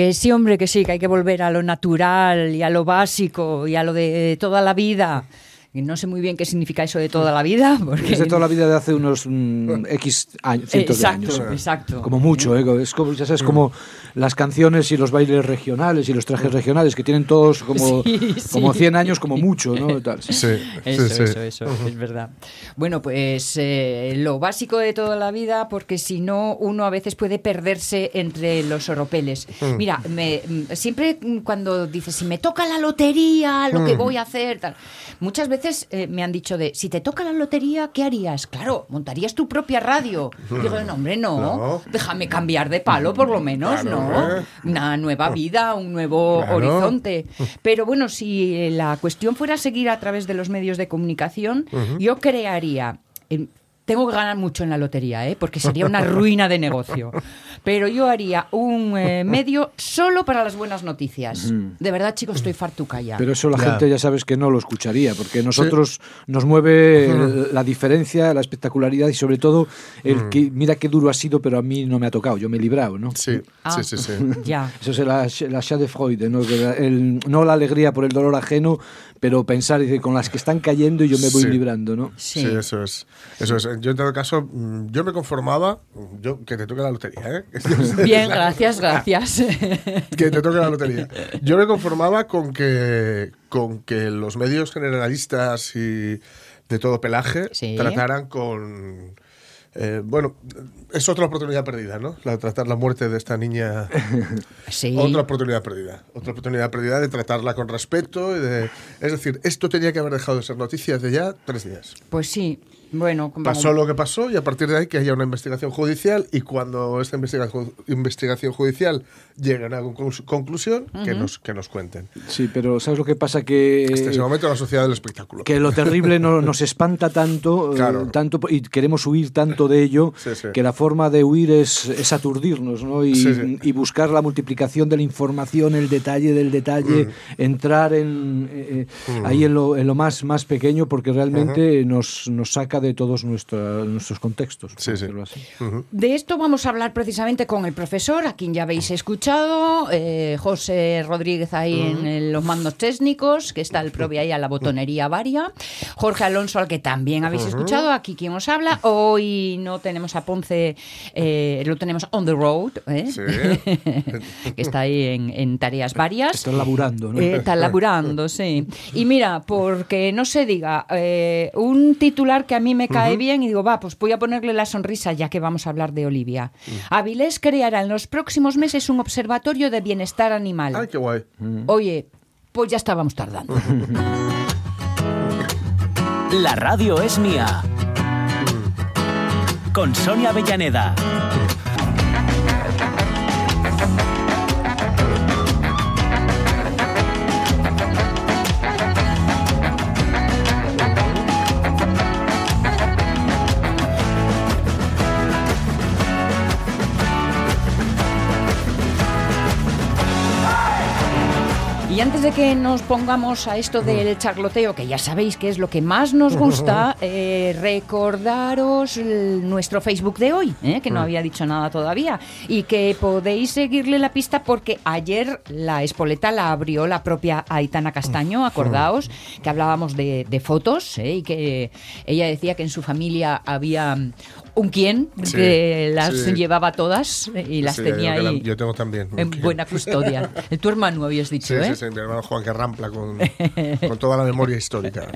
Que sí, hombre, que sí, que hay que volver a lo natural y a lo básico y a lo de toda la vida. Y no sé muy bien qué significa eso de toda la vida. Porque... Es de toda la vida de hace unos mm, X años, cientos exacto, de años. Exacto. Como mucho, ¿eh? es como, ya sabes, como las canciones y los bailes regionales y los trajes regionales que tienen todos como, Sí, como sí. 100 años, como mucho, ¿no? Tal. Sí, Eso, sí, sí. eso, eso, es verdad. Bueno, pues eh, lo básico de toda la vida, porque si no, uno a veces puede perderse entre los oropeles. Mm. Mira, me, mm, siempre cuando dices, si me toca la lotería, lo Mm. que voy a hacer, tal. Muchas veces eh, me han dicho de, si te toca la lotería, ¿qué harías? Claro, montarías tu propia radio. Digo, no, hombre, no, No. déjame cambiar de palo por lo menos, Claro, ¿no? ¿eh? Una nueva vida, un nuevo Claro. horizonte. Pero bueno, si eh, la cuestión fuera seguir a través de los medios de comunicación, yo crearía. Tengo que ganar mucho en la lotería, ¿eh? porque sería una ruina de negocio. Pero yo haría un eh, medio solo para las buenas noticias. De verdad, chicos, estoy fartuca ya. Pero eso la Ya. gente ya sabes que no lo escucharía, porque nosotros nos mueve la diferencia, la espectacularidad y sobre todo el que, mira qué duro ha sido, pero a mí no me ha tocado, yo me he librado, ¿no? Sí, Ah. sí, sí, sí. Ya. Eso es la, la Schadenfreude, ¿no? Que la- el- no la alegría por el dolor ajeno, pero pensar dice, con las que están cayendo y yo me voy Sí. librando, ¿no? Sí. Sí, eso es. Eso es. Yo en todo caso, mm, yo me conformaba, yo que te toque la lotería, ¿eh? Bien, gracias, gracias. que te toque la lotería. Yo me conformaba con que, con que los medios generalistas y de todo pelaje Sí. trataran con... eh, bueno, es otra oportunidad perdida, ¿no? La de tratar la muerte de esta niña. Sí. Otra oportunidad perdida. Otra oportunidad perdida de tratarla con respeto. Y de, es decir, esto tenía que haber dejado de ser noticias de ya tres días. Pues sí. Bueno, como- Pasó lo que pasó y a partir de ahí que haya una investigación judicial y cuando esta investigación, investigación judicial llegue a una conclu- conclusión, que, nos, que nos cuenten. Sí, pero ¿sabes lo que pasa? Que, ese momento la sociedad del espectáculo. que lo terrible no, nos espanta tanto, eh, Claro. tanto y queremos huir tanto de ello, Sí, sí. que la forma de huir es, es aturdirnos ¿no? y, Sí, sí. y buscar la multiplicación de la información, el detalle del detalle, Mm. entrar en, eh, eh, ahí en lo, en lo más, más pequeño, porque realmente nos, nos saca de todos nuestra- nuestros contextos. Sí, sí. De esto vamos a hablar precisamente con el profesor, a quien ya habéis escuchado, eh, José Rodríguez ahí en, en los mandos técnicos, que está el propio ahí a la botonería varia, Jorge Alonso, al que también habéis escuchado, aquí quien os habla. Hoy no tenemos a Ponce, eh, lo tenemos on the road, ¿eh? Sí. que está ahí en, en tareas varias. Están laburando, ¿no? Eh, está laburando, sí. Y mira, porque no se diga, eh, un titular que a mí me cae bien y digo, va, pues voy a ponerle la sonrisa ya que vamos a hablar de Olivia. Avilés creará en los próximos meses un observatorio de bienestar animal. Ay, qué guay. Oye, pues ya estábamos tardando. La radio es mía. Con Sonia Avellaneda. Antes de que nos pongamos a esto del charloteo, que ya sabéis que es lo que más nos gusta, eh, recordaros el- nuestro Facebook de hoy, eh, que no había dicho nada todavía, y que podéis seguirle la pista porque ayer la Espoleta la abrió la propia Aitana Castaño, acordaos, que hablábamos de, de fotos, eh, y que ella decía que en su familia había un quién Sí, que las sí. llevaba todas y las Sí, tenía yo que la- ahí yo tengo también. en buena custodia. Tu hermano habías dicho, ¿eh? sí, sí, mi hermano Juan que rampla con, con toda la memoria histórica.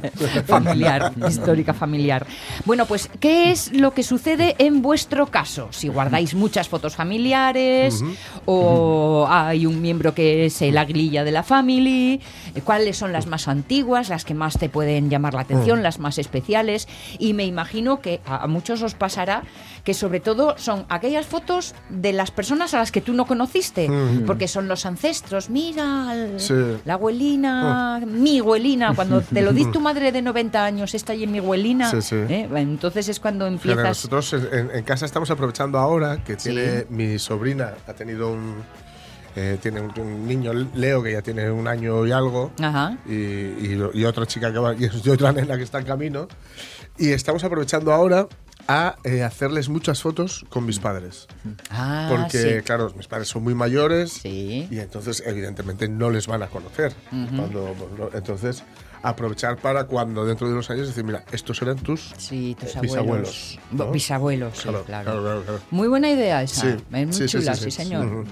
familiar, histórica familiar. Bueno, pues, ¿qué es lo que sucede en vuestro caso? Si guardáis muchas fotos familiares o hay un miembro que es el aguililla de la family, ¿cuáles son las más antiguas, las que más te pueden llamar la atención, las más especiales? Y me imagino que a muchos os pasará que sobre todo son aquellas fotos de las personas a las que tú no conociste, porque son los ancestros, mira, el- Sí. la abuelina, mi abuelina, cuando te lo dice tu madre de 90 años, está en mi abuelina, Sí, sí. ¿eh? entonces es cuando empiezas... nosotros en, en casa estamos aprovechando ahora que tiene mi sobrina, ha tenido un, eh, tiene un, un niño, Leo, que ya tiene un año y algo, Ajá. y, y- y otra chica que va, y otra nena que está en camino. Y estamos aprovechando ahora a eh, hacerles muchas fotos con mis padres. Ah, Porque, sí. claro, mis padres son muy mayores Sí. y entonces, evidentemente, no les van a conocer. Cuando- entonces, aprovechar para cuando dentro de unos años decir, mira, estos eran tus Sí, tus Bisabuelos, abuelos. ¿no? Bisabuelos, sí, Claro. Muy buena idea esa. Es muy sí, sí, chula, sí. señor.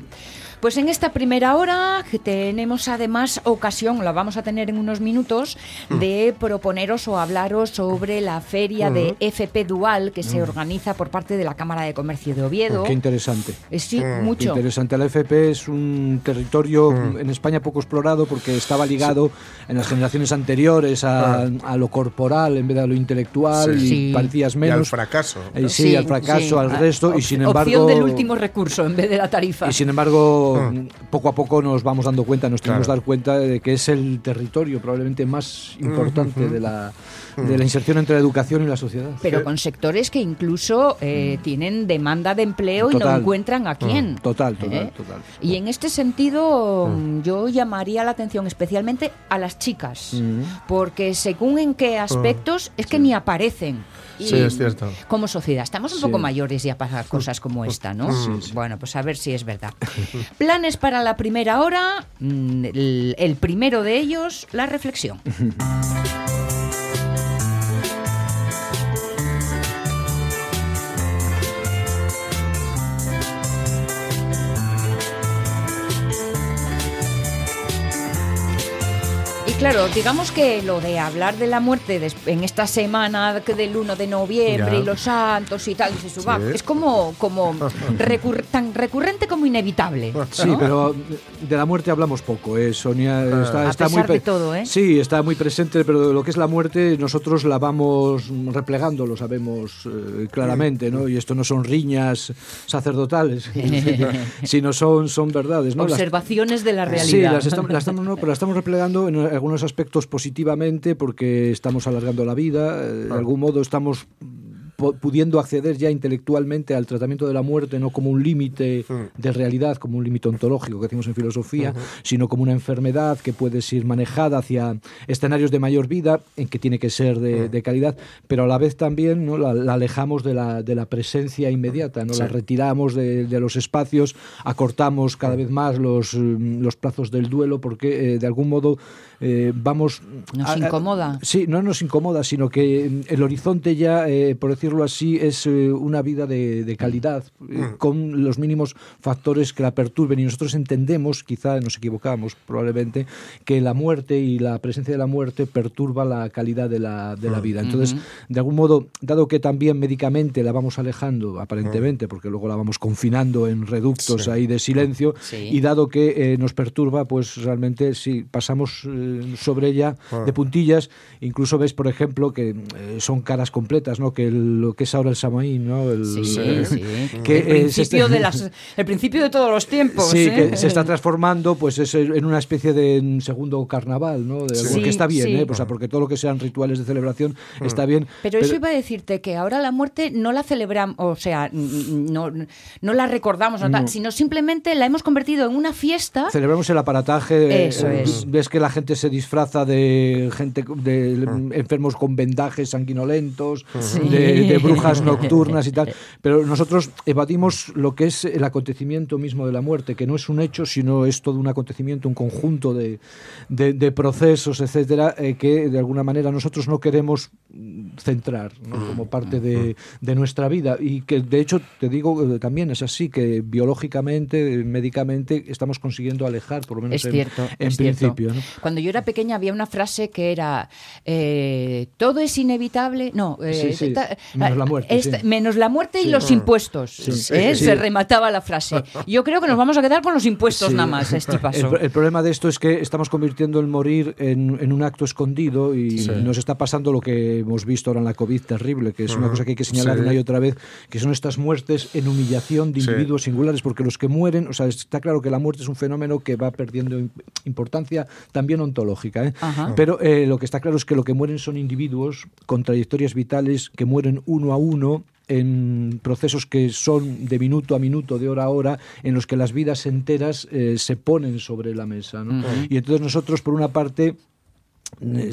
Pues en esta primera hora tenemos además ocasión, la vamos a tener en unos minutos, Mm. de proponeros o hablaros sobre la feria de FP Dual que se Mm. organiza por parte de la Cámara de Comercio de Oviedo. Qué interesante. Eh, sí, Mm. Qué mucho. interesante. La FP es un territorio Mm. en España poco explorado porque estaba ligado en las generaciones anteriores a, a lo corporal en vez de a lo intelectual Sí. y parecías y al menos. fracaso. Eh, ¿no? sí, al fracaso, al Ah, resto, y sin Opción embargo. del último recurso en vez de la tarifa. Y sin embargo, poco a poco nos vamos dando cuenta, nos tenemos que Claro. dar cuenta de que es el territorio probablemente más importante de, la, de la inserción entre la educación y la sociedad. Pero con sectores que incluso eh, tienen demanda de empleo y no encuentran a quién. Total, total, ¿Eh? total. Y en este sentido, yo llamaría la atención especialmente a las chicas, porque según en qué aspectos es que ni aparecen. Y Sí, es cierto. Como sociedad, estamos un Sí. poco mayores ya para cosas como esta, ¿no? Sí, sí. Bueno, pues a ver si es verdad. Planes para la primera hora, mm, el primero de ellos, la reflexión. claro, digamos que lo de hablar de la muerte des- en esta semana que del 1 de noviembre Ya. y los santos y tal, dices, "Va", Sí. es como, como recurr- tan recurrente como inevitable. Sí, pero de la muerte hablamos poco, ¿eh? Sonia está, A está muy de todo, ¿eh? Sí, está muy presente, pero de lo que es la muerte nosotros la vamos replegando, lo sabemos eh, claramente, ¿no? Y esto no son riñas sacerdotales, sino son, son verdades, ¿no? Las- Observaciones de la realidad. Sí, las estamos, las estamos- no, pero las estamos replegando en algunos aspectos positivamente porque estamos alargando la vida, eh, de algún modo estamos pudiendo acceder ya intelectualmente al tratamiento de la muerte no como un límite de realidad, como un límite ontológico que decimos en filosofía, sino como una enfermedad que puede ser manejada hacia escenarios de mayor vida, en que tiene que ser de, de calidad, pero a la vez también ¿no? la, la alejamos de la, de la presencia inmediata, ¿no? la retiramos de, de los espacios, acortamos cada vez más los, los plazos del duelo, porque eh, de algún modo eh, vamos... Nos a- a- incomoda. Sí, no nos incomoda, sino que mm, el horizonte ya, eh, por decirlo así, es eh, una vida de, de calidad, eh, con los mínimos factores que la perturben. Y nosotros entendemos, quizá nos equivocamos probablemente, que la muerte y la presencia de la muerte perturba la calidad de la, de la vida. Entonces, de algún modo, dado que también médicamente la vamos alejando, aparentemente, porque luego la vamos confinando en reductos Sí. ahí de silencio, Sí. y dado que eh, nos perturba, pues realmente sí, pasamos eh, sobre ella de puntillas. Incluso ves, por ejemplo, que eh, son caras completas, ¿no? Que el- lo que es ahora el Samaín, ¿no? El, Sí, eh, sí. que, el, eh, principio está- de las, el principio de todos los tiempos. Sí, ¿eh? que se está transformando pues es en una especie de segundo carnaval, ¿no? De, Sí. porque está bien, Sí. ¿eh? O sea, porque todo lo que sean rituales de celebración está bien. Pero eso iba a decirte que ahora la muerte no la celebramos, o sea, n- no, no la recordamos, no tal, No. sino simplemente la hemos convertido en una fiesta. Celebramos el aparataje. Eso eh, es. Ves que la gente se disfraza de gente de enfermos con vendajes sanguinolentos, de, de brujas nocturnas y tal. Pero nosotros evadimos lo que es el acontecimiento mismo de la muerte, que no es un hecho, sino es todo un acontecimiento, un conjunto de, de- de procesos, etcétera, eh, que de alguna manera nosotros no queremos mm, centrar ¿no? como parte de, de nuestra vida. Y que de hecho, te digo, eh, también es así, que biológicamente, eh, médicamente, estamos consiguiendo alejar, por lo menos Es en, cierto, en es cierto. principio. ¿no? Cuando yo era pequeña había una frase que era eh, todo es inevitable, no, eh, Sí, sí, ta- menos la muerte, esta- sí. menos la muerte y los impuestos. ¿eh? sí. Se remataba la frase. Yo creo que nos vamos a quedar con los impuestos Sí. nada más, este paso. El, el problema de esto es que estamos convirtiendo el morir en, en un acto escondido y Sí. nos está pasando lo que hemos visto ahora en la COVID terrible, que es una cosa que hay que señalar Sí. una y otra vez, que son estas muertes en humillación de Sí. individuos singulares, porque los que mueren, o sea, está claro que la muerte es un fenómeno que va perdiendo im- importancia también ontológica, ¿eh? Pero eh, lo que está claro es que lo que mueren son individuos con trayectorias vitales que mueren uno a uno en procesos que son de minuto a minuto, de hora a hora, en los que las vidas enteras eh, se ponen sobre la mesa. ¿no? Y entonces nosotros, por una parte,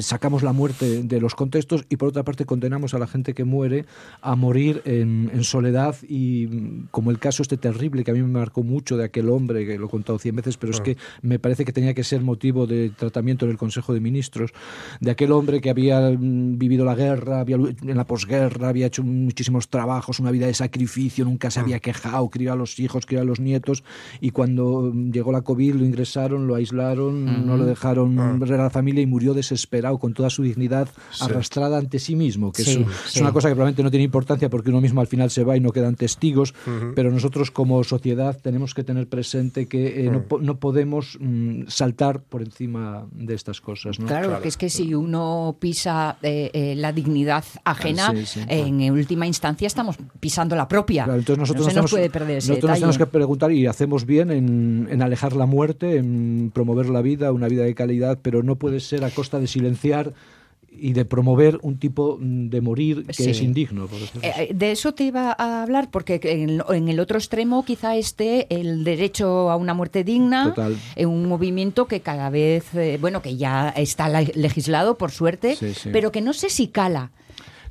sacamos la muerte de los contextos y por otra parte condenamos a la gente que muere a morir en, en soledad y mm, como el caso este terrible que a mí me marcó mucho de aquel hombre, que lo he contado cien veces, pero es que me parece que tenía que ser motivo de tratamiento en el Consejo de Ministros, de aquel hombre que había mm, vivido la guerra, había, en la posguerra, había hecho muchísimos trabajos, una vida de sacrificio, nunca se había quejado, crió a los hijos, crió a los nietos y cuando mm, llegó la COVID lo ingresaron, lo aislaron, no lo dejaron ver a la familia y murió desesperado con toda su dignidad arrastrada ante sí mismo, que es, Sí, un- sí. es una cosa que probablemente no tiene importancia porque uno mismo al final se va y no quedan testigos, pero nosotros como sociedad tenemos que tener presente que eh, no, po- no podemos mm, saltar por encima de estas cosas. ¿no? Claro, que es que si uno pisa eh, eh, la dignidad ajena, Sí, sí. en última instancia estamos pisando la propia. Claro, entonces nosotros, no se nos, nos puede perder ese nosotros nos tenemos que preguntar y hacemos bien en, en alejar la muerte, en promover la vida, una vida de calidad, pero no puede ser a costa de silenciar y de promover un tipo mm, de morir que Sí. es indigno. por. Eh, eh, de eso te iba a hablar, porque en, en el otro extremo quizá esté el derecho a una muerte digna, en un movimiento que cada vez, eh, bueno, que ya está le- legislado, por suerte, Sí, sí. pero que no sé si cala.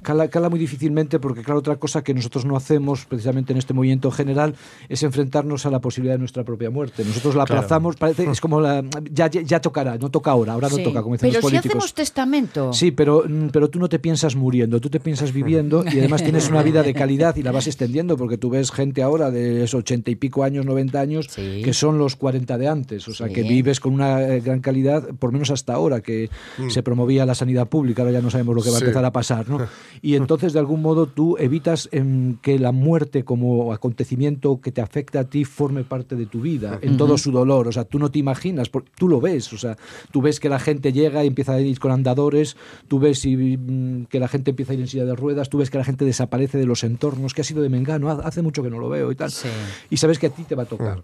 Cala, cala muy difícilmente porque, claro, otra cosa que nosotros no hacemos precisamente en este movimiento general es enfrentarnos a la posibilidad de nuestra propia muerte. Nosotros la Claro. aplazamos, parece, es como la, ya, ya, ya tocará, no toca ahora, ahora Sí. no toca, como dicen pero los si hacemos testamento. Sí, pero, mm, pero tú no te piensas muriendo, tú te piensas viviendo y además tienes una vida de calidad y la vas extendiendo porque tú ves gente ahora de esos ochenta y pico años, 90 años, Sí. que son los 40 de antes. O sea, Sí. que vives con una eh, gran calidad, por menos hasta ahora, que se promovía la sanidad pública, ahora ya no sabemos lo que va a empezar a pasar. ¿no? Y entonces, de algún modo, tú evitas em, que la muerte como acontecimiento que te afecta a ti forme parte de tu vida, en todo su dolor. O sea, tú no te imaginas, por- tú lo ves. O sea, tú ves que la gente llega y empieza a ir con andadores, tú ves y, mm, que la gente empieza a ir en silla de ruedas, tú ves que la gente desaparece de los entornos, que ha sido de Mengano, ha- hace mucho que no lo veo y tal. Sí. Y sabes que a ti te va a tocar.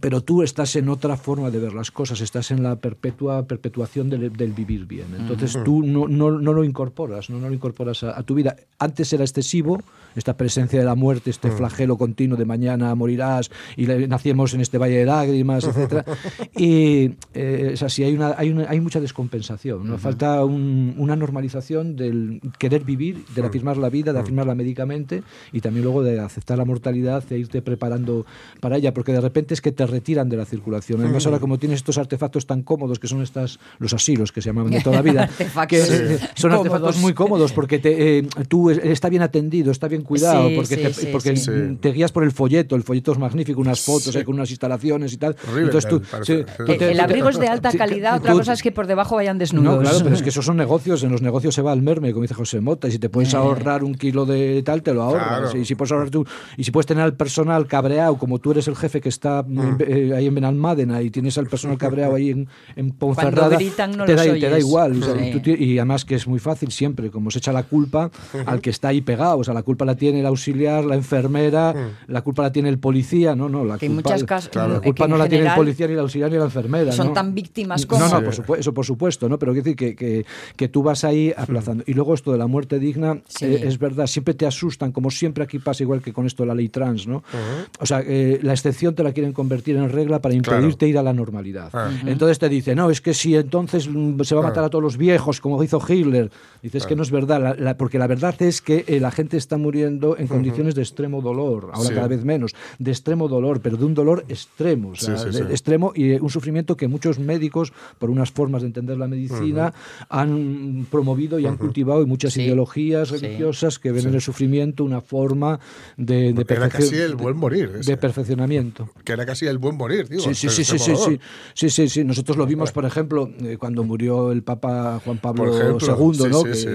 Pero tú estás en otra forma de ver las cosas, estás en la perpetua perpetuación del, del vivir bien. Entonces tú no, no, no lo incorporas, no, no lo incorporas a, a tu vida. Antes era excesivo, esta presencia de la muerte, este flagelo continuo de mañana morirás y le- nacimos en este valle de lágrimas, etcétera. Y eh, es así, hay, una, hay, una- hay mucha descompensación. ¿no? Falta un- una normalización del querer vivir, de afirmar la vida, de afirmarla médicamente y también luego de aceptar la mortalidad e irte preparando para ella, porque de repente es que te retiran de la circulación. Además, ahora como tienes estos artefactos tan cómodos que son estas los asilos que se llamaban de toda la vida, que eh, son Cómodos. artefactos muy cómodos porque te, eh, tú es- está bien atendido, está bien cuidado, Sí, porque, sí, te, sí, porque sí. te guías por el folleto, el folleto es magnífico, unas fotos ahí con unas instalaciones y tal. Rivendell, Entonces tú, parece. sí, Eh, tú Eh, te- el abrigo es de alta sí, calidad, tú- otra cosa es que por debajo vayan desnudos. no, claro, pero es que esos son negocios. En los negocios se va al merme, como dice José Mota. Y si te puedes Eh. ahorrar un kilo de tal, te lo ahorras. Claro. Y si puedes ahorrar tú, y si puedes tener al personal cabreado, como tú eres el jefe que está Mm. eh, ahí en Benalmádena y tienes al personal cabreado ahí en, en Ponferrada, gritan no te, da, te da igual. o sea, Sí. tú ti- y además que es muy fácil siempre, como se echa la culpa al que está ahí pegado. O sea, la culpa la tiene el auxiliar, la enfermera, la culpa la tiene el policía. No, no, la Que en culpa, muchas cas- la eh, culpa que no la tiene el policía, ni el auxiliar, ni la enfermera. son ¿no? tan víctimas No, como... no, por supuesto, eso por supuesto, ¿no? Pero quiero decir que, que, que tú vas ahí aplazando. Y luego esto de la muerte digna, Sí. eh, es verdad, siempre te asustan, como siempre aquí pasa igual que con esto de la ley trans, ¿no? O sea, eh, la excepción te la quieren convertir en regla para impedirte ir a la normalidad. Ah. Entonces te dice, no, es que si entonces mm, se va a matar a todos los viejos, como hizo Hitler. Dices que no es verdad, la- la- porque la verdad es que eh, la gente está muriendo en condiciones de extremo dolor, ahora Sí. cada vez menos, de extremo dolor, pero de un dolor extremo, o sea, Sí, sí, de- sí. extremo y eh, un sufrimiento que muchos médicos, por unas formas de entender la medicina, han promovido y han cultivado y muchas Sí. ideologías Sí. religiosas que ven en el sufrimiento una forma de, de, Era casi el buen morir. ese. de perfeccionamiento. que era casi el buen morir, digo. Sí, sí, sí, sí, sí, sí, sí, sí, sí. Nosotros lo vimos, por ejemplo, eh, cuando murió el Papa Juan Pablo ejemplo, II, ¿no? sí, que, sí.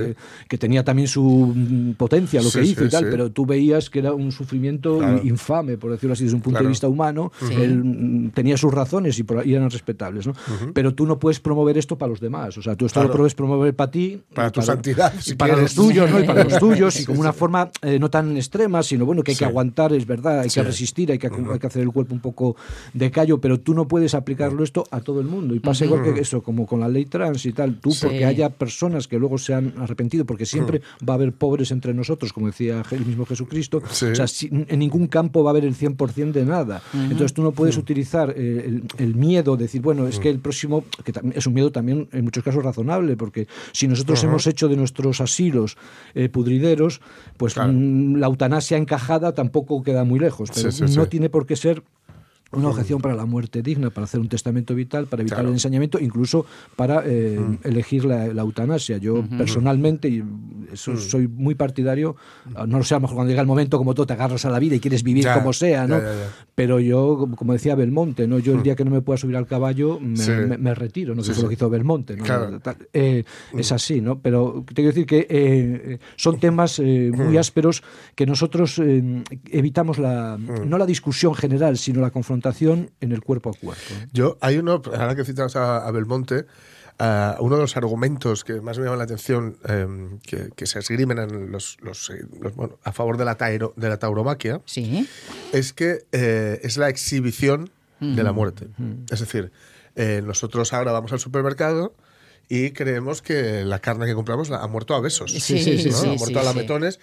que tenía también su mm, potencia, lo Sí, que hizo sí, y tal, sí. pero tú veías que era un sufrimiento Claro. infame, por decirlo así, desde un punto Claro. de vista humano. Él mm, tenía sus razones y, por- y eran respetables, ¿no? Pero tú no puedes promover esto para los demás. O sea, tú esto Claro. lo puedes promover para ti. y Para tu santidad, si y para quieres. los tuyos, ¿no? Y para los tuyos, y como una forma eh, no tan extrema, sino bueno, que hay Sí. que aguantar, es verdad, hay Sí. que resistir, hay que, hay que hacer el cuerpo un poco de callo, pero tú no puedes aplicarlo esto a todo el mundo. Y pasa igual que eso, como con la ley trans y tal. Tú, Sí. porque haya personas que luego se han arrepentido, porque siempre va a haber pobres entre nosotros, como decía el mismo Jesucristo. Sí. O sea, si- en ningún campo va a haber el 100% de nada. Entonces tú no puedes utilizar el, el miedo, decir, bueno, es que el próximo, que es un miedo también en muchos casos razonable, porque si nosotros hemos hecho de nuestros asilos eh, pudrideros, pues Claro. mm, la eutanasia encajada tampoco queda muy lejos, pero Sí, sí, no sí. tiene por qué ser una objeción para la muerte digna, para hacer un testamento vital, para evitar Claro. el ensañamiento, incluso para eh, elegir la, la eutanasia. Yo personalmente, y eso soy muy partidario, ah, no lo sé, a lo mejor cuando llega el momento, como tú te agarras a la vida y quieres vivir Ya, como sea, ¿no? ya, ya. Pero yo, como- decía Belmonte, ¿no? yo el día que no me pueda subir al caballo me, Sí. me- me retiro, ¿no? Sí, que fue lo sí. que hizo Belmonte. ¿no? Claro. Eh, Es así, ¿no? Pero te quiero decir que eh, son temas eh, muy ásperos que nosotros eh, evitamos la, no la discusión general, sino la confrontación en el cuerpo a cuerpo. Yo, hay uno, ahora que citas a, a Belmonte, ah, uno de los argumentos que más me llama la atención eh, que, que se esgrimen en los, los, eh, los- bueno, a favor de la, tairo- de la tauromaquia Sí. es que eh, es la exhibición de la muerte. Es decir, eh, nosotros ahora vamos al supermercado y creemos que la carne que compramos la- ha muerto a besos. Sí, sí, sí, ¿no? sí, ha muerto sí, a lametones.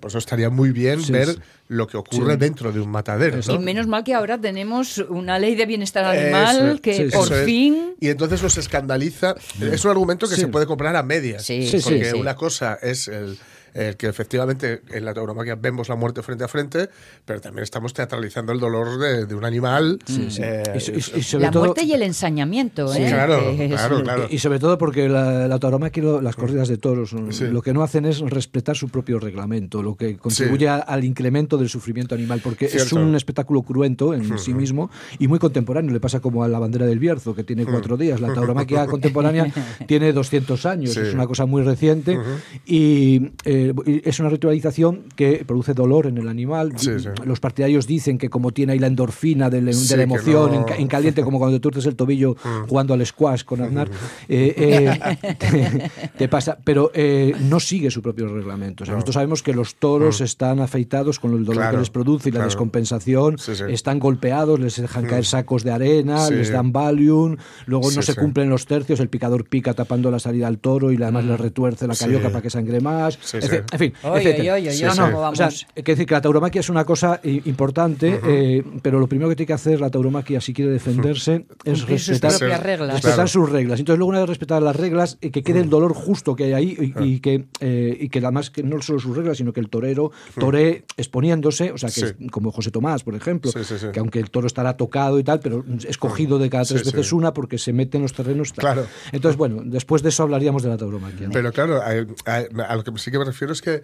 Por eso estaría muy bien Sí, ver sí. lo que ocurre dentro de un matadero. ¿no? Y menos mal que ahora tenemos una ley de bienestar animal que por es. fin... Y entonces nos escandaliza. Es un argumento que Sí. se puede comprar a medias. Sí, Sí, porque sí, sí. una cosa es el, el que efectivamente en la tauromaquia vemos la muerte frente a frente, pero también estamos teatralizando el dolor de, de un animal. Eh, Y y- y sobre La todo- muerte y el ensañamiento, Sí, ¿eh? claro, claro, claro. Y sobre todo porque la, la tauromaquia las corridas de toros Sí. lo que no hacen es respetar su propio reglamento, lo que contribuye a- al incremento del sufrimiento animal, porque es un espectáculo cruento en sí mismo y muy contemporáneo. Le pasa como a la bandera del Bierzo, que tiene cuatro días. La tauromaquia contemporánea tiene 200 años, Sí. es una cosa muy reciente y, eh, es una ritualización que produce dolor en el animal. Sí, sí. Los partidarios dicen que como tiene ahí la endorfina de, la- de emoción no- en, ca- en caliente, como cuando te tuerces el tobillo jugando al squash con Aznar, eh, eh, te, te pasa. Pero eh, no sigue su propio reglamento. O sea, Nosotros sabemos que los toros están afeitados con el dolor Claro, que les produce y la claro. descompensación, están golpeados, les dejan caer sacos de arena, les dan Valium, luego no se cumplen los tercios, el picador pica tapando la salida al toro y además le retuerce la carioca para que sangre más. En fin, hay que decir que la tauromaquia es una cosa importante, eh, pero lo primero que tiene que hacer la tauromaquia si quiere defenderse es sus respetar, propias reglas. respetar Claro. sus reglas. Entonces, luego una vez respetadas las reglas, eh, que quede el dolor justo que hay ahí y, y que, eh, y que además que no solo sus reglas, sino que el torero toree exponiéndose, o sea, que Sí. como José Tomás, por ejemplo, Sí, sí, que aunque el toro estará tocado y tal, pero escogido de cada tres veces una porque se mete en los terrenos. tal. Claro. Entonces, bueno, después de eso hablaríamos de la tauromaquia. ¿no? Pero claro, a, a- a lo que sí que me refiero es que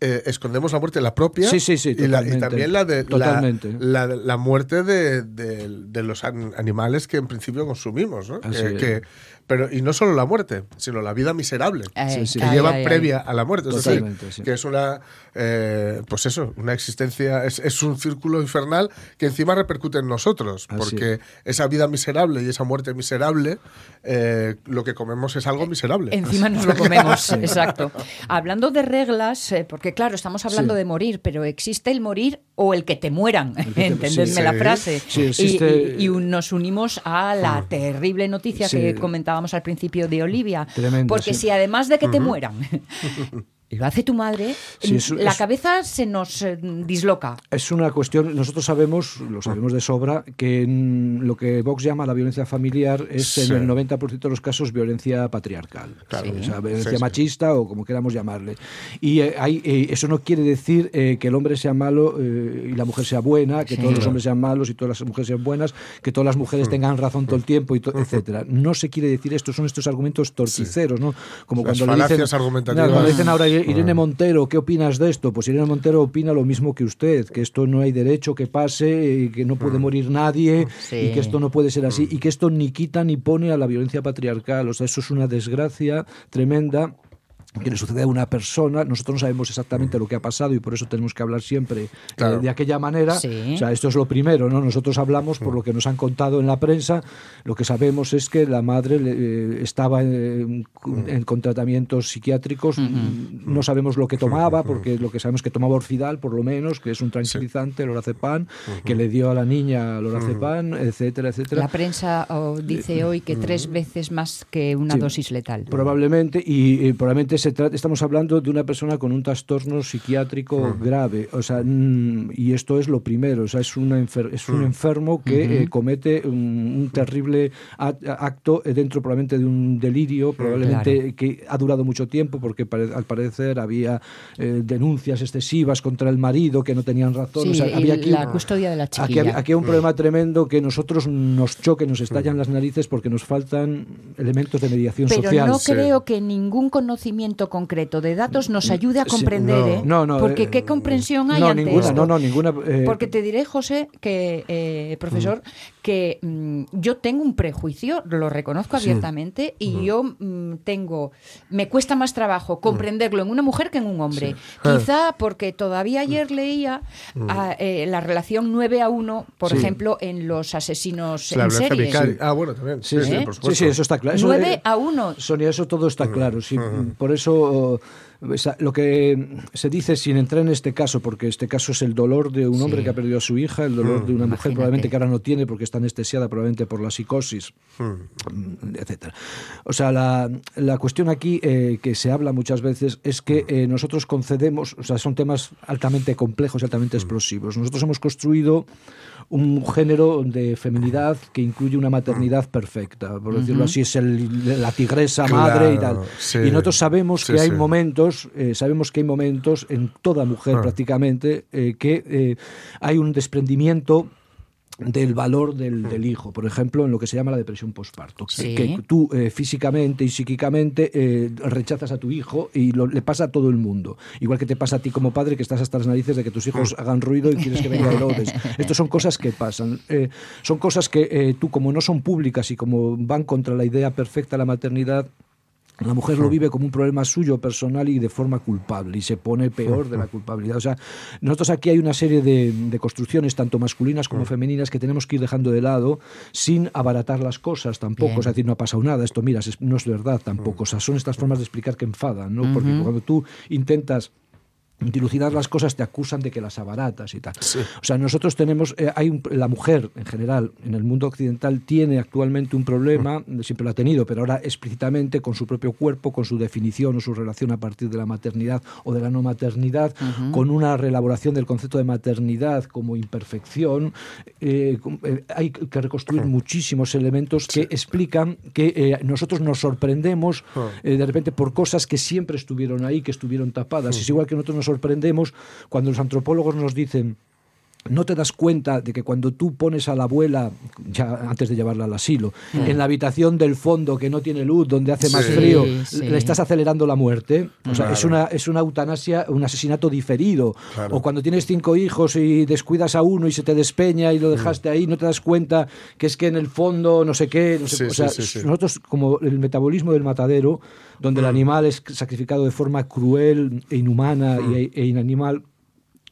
eh, escondemos la muerte, la propia, Sí, sí, sí, y, la- y totalmente. también la de la- Totalmente. La, la muerte de, de- de los an- animales que en principio consumimos, ¿no? Así Que- es. que- pero y no solo la muerte, sino la vida miserable Ay, sí. que ay, lleva ay, ay. previa a la muerte, es decir, que es una, eh, pues eso, una existencia, es, es un círculo infernal que encima repercute en nosotros, Así porque esa vida miserable y esa muerte miserable, eh, lo que comemos es algo miserable. Encima nos lo comemos, exacto. Hablando de reglas, eh, porque claro, estamos hablando Sí. de morir, pero existe el morir o el que te mueran, te- entendedme sí, la frase. Y- existe- y, y nos unimos a la terrible noticia que comentábamos al principio de Olivia. Tremenda, porque si además de que te mueran, lo hace tu madre, Sí, es- la es- cabeza se nos eh, disloca. Es una cuestión, nosotros sabemos, lo sabemos de sobra, que en lo que Vox llama la violencia familiar es Sí. en el 90% de los casos violencia patriarcal. Claro. O sea, violencia Sí, sí. machista o como queramos llamarle. Y eh, hay, eh, eso no quiere decir eh, que el hombre sea malo eh, y la mujer sea buena, que Sí. todos los hombres sean malos y todas las mujeres sean buenas, que todas las mujeres tengan razón todo el tiempo, y to- etcétera. No se quiere decir esto, son estos argumentos torticeros, ¿no? Como Las cuando le dicen, argumentativas. Claro, cuando dicen ahora Irene Montero, ¿qué opinas de esto? Pues Irene Montero opina lo mismo que usted, que esto no hay derecho que pase, y que no puede morir nadie, Sí. y que esto no puede ser así, y que esto ni quita ni pone a la violencia patriarcal. O sea, eso es una desgracia tremenda que le sucede a una persona, nosotros no sabemos exactamente lo que ha pasado y por eso tenemos que hablar siempre eh, Claro. de aquella manera. Sí. O sea, esto es lo primero, ¿no? Nosotros hablamos por lo que nos han contado en la prensa. Lo que sabemos es que la madre eh, estaba en, en- con tratamientos psiquiátricos. No sabemos lo que tomaba, porque lo que sabemos es que tomaba Orfidal, por lo menos, que es un tranquilizante, lorazepam, que le dio a la niña lorazepam, etcétera, etcétera. La prensa oh, dice hoy que tres veces más que una Sí. dosis letal. Probablemente, y, eh, probablemente se trata, estamos hablando de una persona con un trastorno psiquiátrico grave, o sea, mm, y esto es lo primero, o sea, es, una enfer- es un enfermo que eh, comete un, un terrible a- acto eh, dentro probablemente de un delirio, probablemente que ha durado mucho tiempo, porque pare- al parecer había eh, denuncias excesivas contra el marido que no tenían razón, Sí, o sea, y había aquí la custodia de la chiquilla. aquí hay un problema tremendo que nosotros nos choque, nos estallan las narices porque nos faltan elementos de mediación Pero social. no sí. creo que ningún conocimiento concreto de datos nos ayude a Sí, comprender, no. ¿eh? No, no, Porque eh, qué comprensión hay no, ante ninguna, esto? no, no, ninguna. eh, Porque te diré, José, que eh, profesor, que mm, yo tengo un prejuicio, lo reconozco abiertamente, y yo mm, tengo, me cuesta más trabajo comprenderlo en una mujer que en un hombre. Quizá porque todavía ayer leía ah, eh, la relación 9 a 1, por Sí. ejemplo, en los asesinos La en serie. Ah, bueno, también. Sí, sí, ¿Eh? por Sí, supuesto. sí, eso está claro. Eso, 9 eh, a 1. Sonia, eso todo está claro. Sí, Por eso, esa- lo que se dice, sin entrar en este caso, porque este caso es el dolor de un hombre Sí. que ha perdido a su hija, el dolor de una mujer Imagínate. probablemente que ahora no tiene porque está anestesiada probablemente por la psicosis, Hmm. etcétera. O sea, la, la cuestión aquí eh, que se habla muchas veces es que eh, nosotros concedemos, o sea, son temas altamente complejos y altamente explosivos. Nosotros hemos construido un género de feminidad que incluye una maternidad perfecta, por decirlo así, es el, la tigresa madre y tal. Sí. Y nosotros sabemos Sí, que hay sí. momentos, eh, sabemos que hay momentos en toda mujer Ah. prácticamente eh, que eh, hay un desprendimiento del valor del, del hijo, por ejemplo, en lo que se llama la depresión postparto. Sí. Que tú eh, físicamente y psíquicamente eh, rechazas a tu hijo y lo- le pasa a todo el mundo. Igual que te pasa a ti como padre que estás hasta las narices de que tus hijos hagan ruido y quieres que venga Herodes. Estas son cosas que pasan. Eh, son cosas que tú, como no son públicas y como van contra la idea perfecta de la maternidad, la mujer lo vive como un problema suyo personal y de forma culpable y se pone peor de la culpabilidad. O sea, nosotros aquí hay una serie de, de construcciones, tanto masculinas como femeninas, que tenemos que ir dejando de lado sin abaratar las cosas tampoco. Bien. Sea, decir, no ha pasado nada, esto, mira, es- no es verdad tampoco. O sea, son estas formas de explicar que enfadan, ¿no? Porque cuando tú intentas dilucidar las cosas te acusan de que las abaratas y tal. O sea, nosotros tenemos, eh, hay un- la mujer en general en el mundo occidental tiene actualmente un problema, siempre lo ha tenido, pero ahora explícitamente con su propio cuerpo, con su definición o su relación a partir de la maternidad o de la no maternidad, con una reelaboración del concepto de maternidad como imperfección. eh, eh, hay que reconstruir muchísimos elementos que explican que nosotros nos sorprendemos de repente por cosas que siempre estuvieron ahí, que estuvieron tapadas. Es igual que nosotros nos sorprendemos cuando los antropólogos nos dicen no te das cuenta de que cuando tú pones a la abuela, ya antes de llevarla al asilo, en la habitación del fondo que no tiene luz, donde hace más Sí, frío, sí. le estás acelerando la muerte. O sea, es, una, es una eutanasia, un asesinato diferido. Claro. O cuando tienes cinco hijos y descuidas a uno y se te despeña y lo dejaste ahí, no te das cuenta que es que en el fondo no sé qué. No sé- o sea, nosotros, como el metabolismo del matadero, donde el animal es sacrificado de forma cruel e inhumana e inanimal,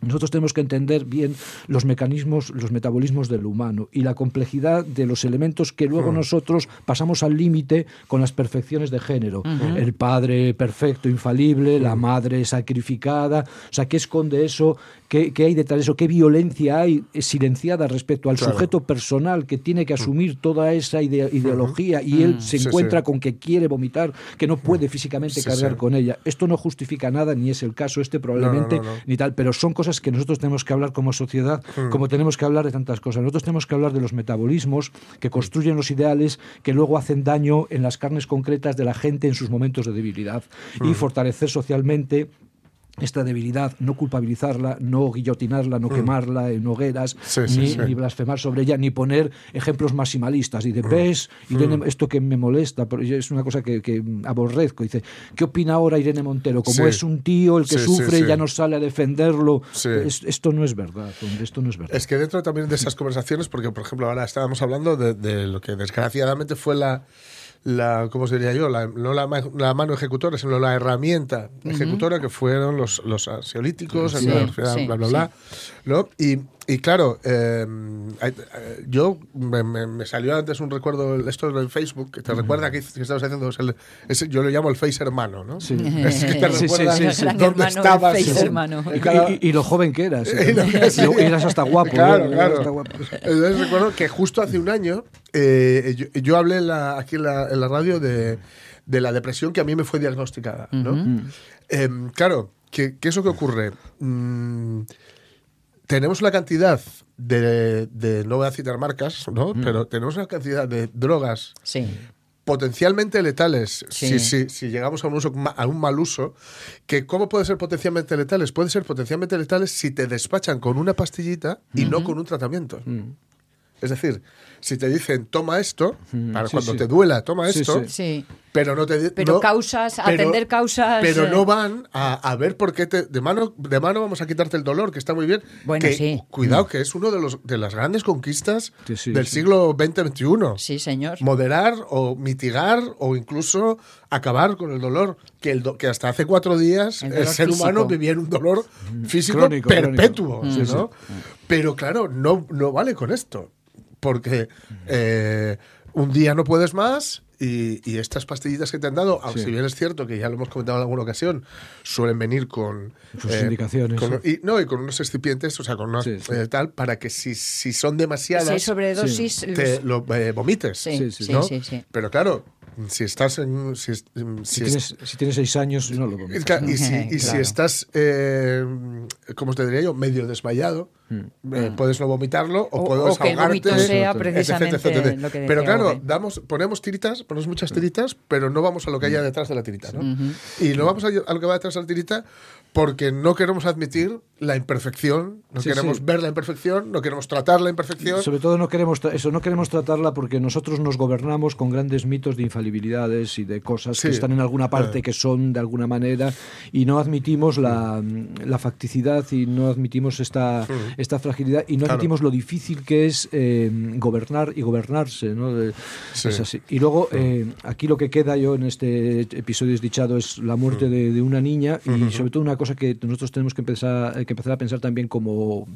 nosotros tenemos que entender bien los mecanismos, los metabolismos del humano y la complejidad de los elementos que luego nosotros pasamos al límite con las perfecciones de género. El padre perfecto, infalible, la madre sacrificada. O sea, ¿qué esconde eso? ¿Qué, qué hay detrás de eso? ¿Qué violencia hay silenciada respecto al Claro. sujeto personal que tiene que asumir toda esa ide- ideología y él se Sí, encuentra sí. con que quiere vomitar, que no puede físicamente Sí, cargar sí. con ella? Esto no justifica nada, ni es el caso este probablemente, no, no. ni tal, pero son cosas que nosotros tenemos que hablar como sociedad, como tenemos que hablar de tantas cosas. Nosotros tenemos que hablar de los metabolismos que construyen los ideales que luego hacen daño en las carnes concretas de la gente en sus momentos de debilidad y fortalecer socialmente esta debilidad, no culpabilizarla, no guillotinarla, no quemarla en hogueras, Sí, sí, ni, sí. ni blasfemar sobre ella, ni poner ejemplos maximalistas. Dice, ves, Irene, esto que me molesta, pero es una cosa que, que aborrezco. Dice, ¿qué opina ahora Irene Montero? Como es un tío el que sufre, ya no sale a defenderlo. Es- esto no es verdad, esto no es verdad. Es que dentro también de esas conversaciones, porque por ejemplo ahora estábamos hablando de, de lo que desgraciadamente fue la, la ¿cómo se diría yo? La, no la, la mano ejecutora, sino la herramienta ejecutora que fueron los, los ansiolíticos, Sí, el- bla, sí, bla, bla, bla, ¿no? Y, y claro, eh, hay- eh, yo me, me- me salió antes un recuerdo, esto en Facebook, que te recuerda que, que estabas haciendo, es el- yo lo llamo el face hermano, ¿no? Sí. Es que te Sí, sí, recuerda sí, dónde hermano, estabas. face ¿no? hermano. Y, y- y lo joven que eras. ¿eh? Eras hasta guapo. Claro, ¿no? claro. Hasta guapo. Entonces recuerdo que justo hace un año eh, yo, yo hablé la- aquí en la, en la radio de, de la depresión que a mí me fue diagnosticada. ¿no? Em, claro, ¿qué, qué es lo que ocurre? Mm, tenemos una cantidad de, de- no voy a citar marcas, ¿no? pero tenemos una cantidad de drogas Sí. potencialmente letales Sí. si, si, si llegamos a un, uso, a un mal uso. Que ¿Cómo puede ser potencialmente letales? Puede ser potencialmente letales si te despachan con una pastillita y no con un tratamiento. Es decir, si te dicen toma esto, para sí, cuando sí. te duela, toma Sí, esto, pero no te Pero no- causas, atender causas, Pero eh. no van a, a ver por qué te. De mano, de mano vamos a quitarte el dolor, que está muy bien. Bueno, que, sí. Cuidado, que es uno de, los, de las grandes conquistas del siglo XX-XXI Sí, señor. moderar o mitigar o incluso acabar con el dolor que, el do- que hasta hace cuatro días El ser humano físico. vivía en un dolor físico Crónico, perpetuo crónico. ¿sí, no? pero claro no, no vale con esto porque eh, un día no puedes más y, y estas pastillitas que te han dado, aunque Sí. si bien es cierto que ya lo hemos comentado en alguna ocasión, suelen venir con Sus indicaciones, con- y, no, y con unos excipientes, o sea, con Sí, sí. eh, tal, para que si, si son Si demasiadas, hay sobredosis. te los- lo eh, vomites. Sí, Sí, sí, sí, ¿no? sí, sí. Pero claro, si estás en. Si, es- si Si es- tienes, si tienes seis años, no lo es vomitas. que- y si, y si Claro. estás, eh, ¿cómo te diría yo? Medio desmayado, eh, puedes no vomitarlo o, O- puedes o que el ahogarte. vómito sea etc, precisamente etc, etc. lo que Pero claro, damos, ponemos tiritas, ponemos muchas tiritas, pero no vamos a lo que haya detrás de la tirita. ¿no? Y no vamos a, a lo que va detrás de la tirita porque no queremos admitir la imperfección, no Sí, queremos sí. ver la imperfección, no queremos tratar la imperfección. Sobre todo no queremos eso, no queremos tratarla porque nosotros nos gobernamos con grandes mitos de infalibilidades y de cosas Sí. que están en alguna parte Eh. que son de alguna manera y no admitimos la, la facticidad y no admitimos esta, esta fragilidad y no Claro. admitimos lo difícil que es eh, gobernar y gobernarse. ¿no? De- Sí. es así. Y luego eh, aquí lo que queda yo en este episodio desdichado es la muerte de, de una niña y sobre todo una cosa que nosotros tenemos que empezar, que empezar a pensar también como,